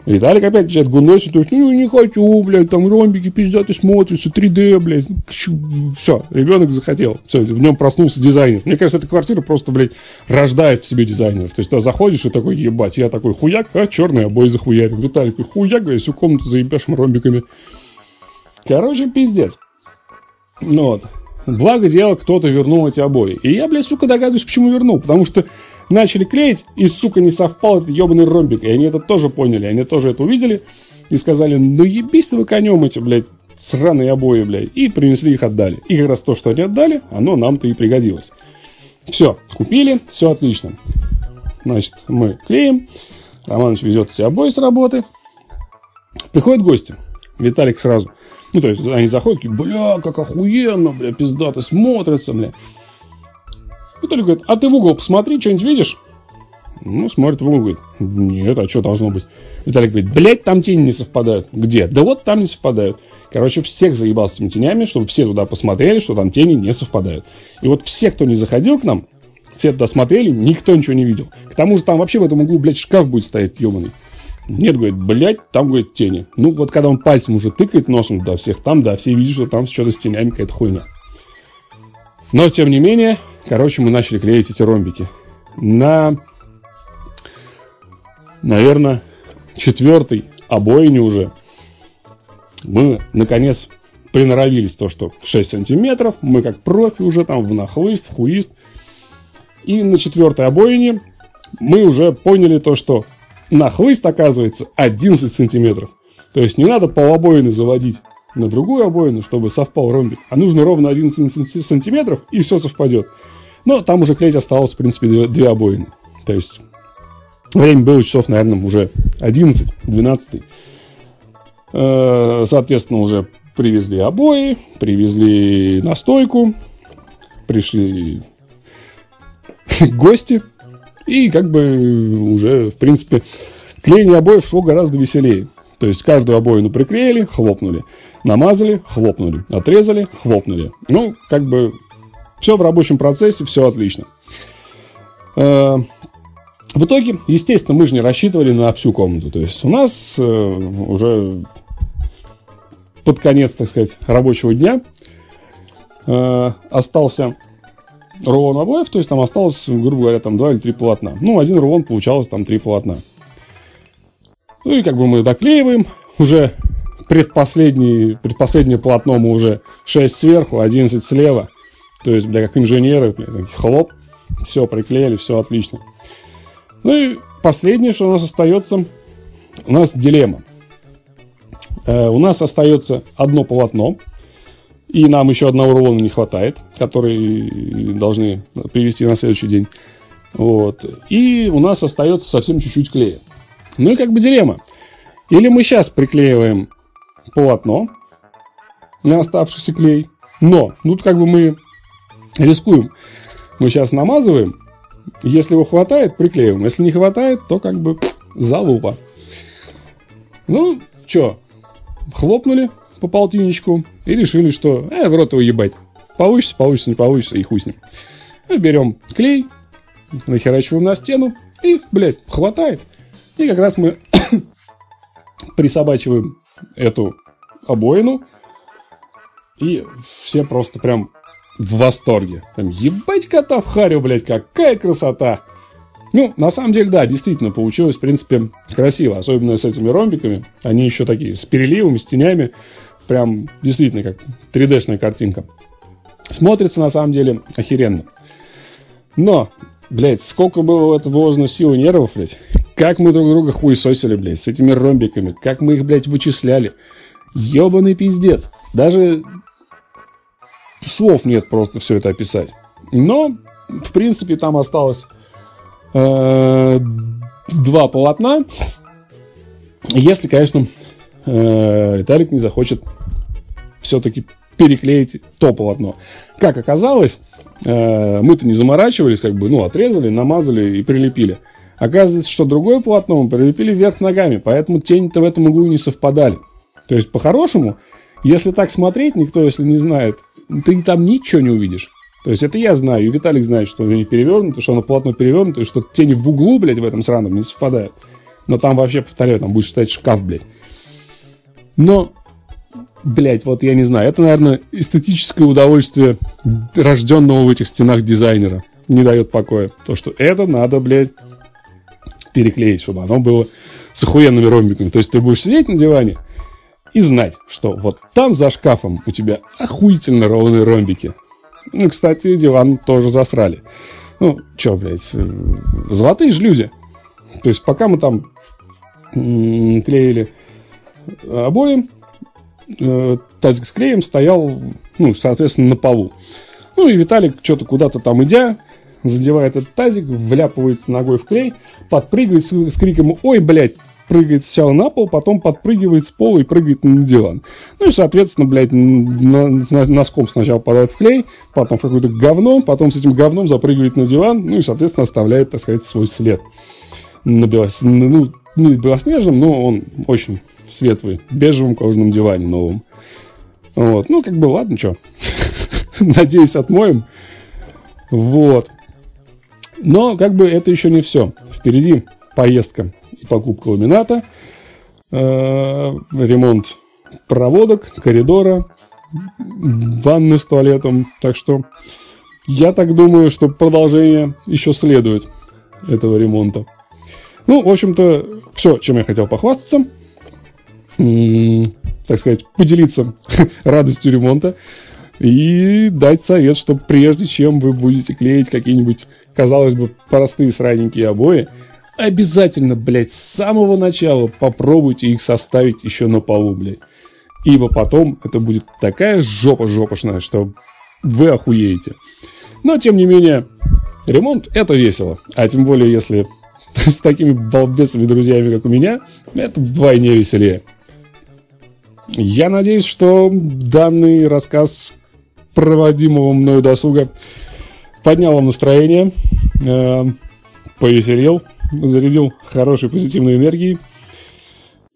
S1: Виталик опять начинает гуносить, то есть, ну, не хочу, блядь, там ромбики пиздаты смотрятся, 3D, блядь. Все, ребенок захотел. Все, в нем проснулся дизайнер. Мне кажется, эта квартира просто, блядь, рождает в себе дизайнеров. То есть, туда заходишь и такой, ебать, я такой, хуяк, а черный обои захуярим. Виталик, хуяк, говорит, всю комнату заебешь ромбиками. Короче, пиздец. Ну вот. Благо дело, кто-то вернул эти обои. И я, блядь, сука, догадываюсь, почему вернул. Потому что начали клеить, и, сука, не совпал этот ебаный ромбик. И они это тоже поняли, они тоже это увидели и сказали, ну ебись вы конем эти, блядь, сраные обои, блядь. И принесли их, отдали. И как раз то, что они отдали, оно нам-то и пригодилось. Все, купили, все отлично. Значит, мы клеим. Романович везет эти обои с работы. Приходят гости. Виталик сразу. Ну, то есть, они заходят, такие, бля, как охуенно, бля, пиздато смотрится, бля. Виталик говорит, а ты в угол посмотри, что-нибудь видишь? Ну, смотрит в угол, говорит, нет, а что должно быть? Виталик говорит, блядь, там тени не совпадают. Где? Да вот там не совпадают. Короче, всех заебал с этими тенями, чтобы все туда посмотрели, что там тени не совпадают. И вот все, кто не заходил к нам, все туда смотрели, никто ничего не видел. К тому же там вообще в этом углу, блядь, шкаф будет стоять ебаный. Нет, говорит, блядь, там, говорит, тени. Ну, вот когда он пальцем уже тыкает носом до всех, там, да, все видят, что там что-то с тенями какая-то хуйня. Но, тем не менее, короче, мы начали клеить эти ромбики. На, наверное, четвертой обоине уже мы, наконец, приноровились то, что в 6 сантиметров, мы как профи уже там в нахлыст, в хуист. И на четвертой обоине мы уже поняли то, что нахлыст оказывается 11 сантиметров. То есть не надо полобоины заводить на другую обоину, чтобы совпал ромбик, а нужно ровно 11 сантиметров, и все совпадет. Но там уже клеить осталось, в принципе, две, две обоины. То есть время было часов, наверное, уже 11, 12. Э, соответственно, уже привезли обои, привезли настойку, пришли гости, и как бы уже, в принципе, клеение обоев шло гораздо веселее. То есть каждую обоину приклеили, хлопнули. Намазали, хлопнули. Отрезали, хлопнули. Ну, как бы все в рабочем процессе, все отлично. Э, в итоге, естественно, мы же не рассчитывали на всю комнату. То есть у нас э, уже под конец, так сказать, рабочего дня э, остался рулон обоев, то есть там осталось, грубо говоря, там два или три полотна. Ну, один рулон получалось там три полотна. Ну и как бы мы доклеиваем, уже предпоследний, предпоследнее полотно мы уже 6 сверху, 11 слева. То есть, бля, как инженеры, бля, хлоп, все приклеили, все отлично. Ну и последнее, что у нас остается, у нас дилемма. Э, у нас остается одно полотно, и нам еще одного рулона не хватает, который должны привезти на следующий день. Вот. И у нас остается совсем чуть-чуть клея. Ну и как бы дилемма. Или мы сейчас приклеиваем полотно на оставшийся клей, но тут как бы мы рискуем. Мы сейчас намазываем, если его хватает, приклеиваем. Если не хватает, то как бы залупа. Ну, что, хлопнули по полтинничку и решили, что э, в рот его ебать. Получится, получится, не получится, и хуй с ним. Мы берем клей, нахерачиваем на стену и, блядь, хватает. И как раз мы присобачиваем эту обоину. И все просто прям в восторге. Прям ебать кота в харю, блядь, какая красота. Ну, на самом деле, да, действительно, получилось, в принципе, красиво. Особенно с этими ромбиками. Они еще такие, с переливами, с тенями. Прям, действительно, как 3D-шная картинка. Смотрится, на самом деле, охеренно. Но, блядь, сколько было в это вложено сил и нервов, блядь. Как мы друг друга хуесосили, блядь, с этими ромбиками. Как мы их, блядь, вычисляли. Ебаный пиздец. Даже слов нет просто все это описать. Но, в принципе, там осталось Э, два полотна. Если, конечно, э, Виталик не захочет все-таки переклеить то полотно. Как оказалось, э, мы-то не заморачивались, как бы, ну, отрезали, намазали и прилепили. Оказывается, что другое полотно мы прилепили вверх ногами, поэтому тени-то в этом углу не совпадали. То есть, по-хорошему, если так смотреть, никто, если не знает, ты там ничего не увидишь. То есть это я знаю, и Виталик знает, что они перевернуты, что оно полотно перевернуто, и что тени в углу, блядь, в этом сраном не совпадают. Но там вообще, повторяю, там будет стоять шкаф, блядь. Но, блядь, вот я не знаю, это, наверное, эстетическое удовольствие рожденного в этих стенах дизайнера. Не дает покоя. То, что это надо, блядь, переклеить, чтобы оно было с охуенными ромбиками. То есть ты будешь сидеть на диване и знать, что вот там за шкафом у тебя охуительно ровные ромбики. Ну, кстати, диван тоже засрали. Ну, чё, блядь, э, золотые же люди. То есть, пока мы там клеили обои, э, тазик с клеем стоял, ну, соответственно, на полу. Ну, и Виталик что-то куда-то там идя, задевает этот тазик, вляпывается ногой в клей, подпрыгивает с, с криком «Ой, блядь, прыгает сначала на пол, потом подпрыгивает с пола и прыгает на диван. Ну и, соответственно, блядь, на, носком сначала попадает в клей, потом в какое-то говно, потом с этим говном запрыгивает на диван, ну и, соответственно, оставляет, так сказать, свой след на белос... ну, не белоснежном, но он очень светлый, бежевом кожаном диване новом. Вот, ну, как бы, ладно, что. Надеюсь, отмоем. Вот. Но, как бы, это еще не все. Впереди поездка и покупка ламината, э, ремонт проводок, коридора, ванны с туалетом. Так что я так думаю, что продолжение еще следует этого ремонта. Ну, в общем-то, все, чем я хотел похвастаться. Так сказать, поделиться радостью ремонта и дать совет, что прежде чем вы будете клеить какие-нибудь, казалось бы, простые сраненькие обои, обязательно, блядь, с самого начала попробуйте их составить еще на полу, блядь. Ибо потом это будет такая жопа жопошная, что вы охуеете. Но, тем не менее, ремонт — это весело. А тем более, если с такими балбесами друзьями, как у меня, это вдвойне веселее. Я надеюсь, что данный рассказ проводимого мною досуга поднял вам настроение, э, повеселил, зарядил хорошей позитивной энергией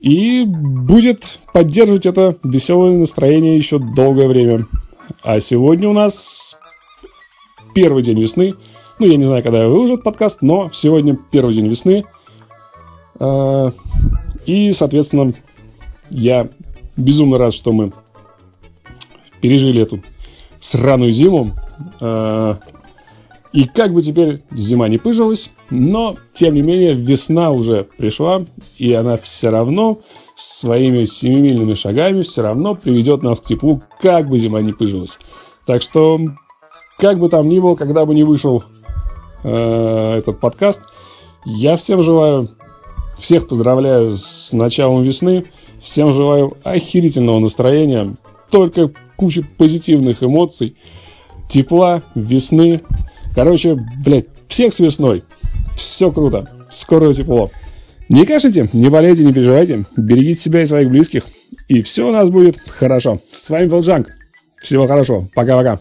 S1: и будет поддерживать это веселое настроение еще долгое время. А сегодня у нас первый день весны – ну, я не знаю, когда выложат подкаст, но сегодня первый день весны. А, и, соответственно, я безумно рад, что мы пережили эту сраную зиму. А, и как бы теперь зима не пыжилась, но, тем не менее, весна уже пришла, и она все равно своими семимильными шагами все равно приведет нас к теплу, как бы зима не пыжилась. Так что, как бы там ни было, когда бы не вышел Э, этот подкаст. Я всем желаю, всех поздравляю с началом весны. Всем желаю охерительного настроения, только куча позитивных эмоций, тепла, весны. Короче, блядь, всех с весной. Все круто. Скоро тепло. Не кашите, не болейте, не переживайте. Берегите себя и своих близких. И все у нас будет хорошо. С вами был Джанк. Всего хорошего. Пока-пока.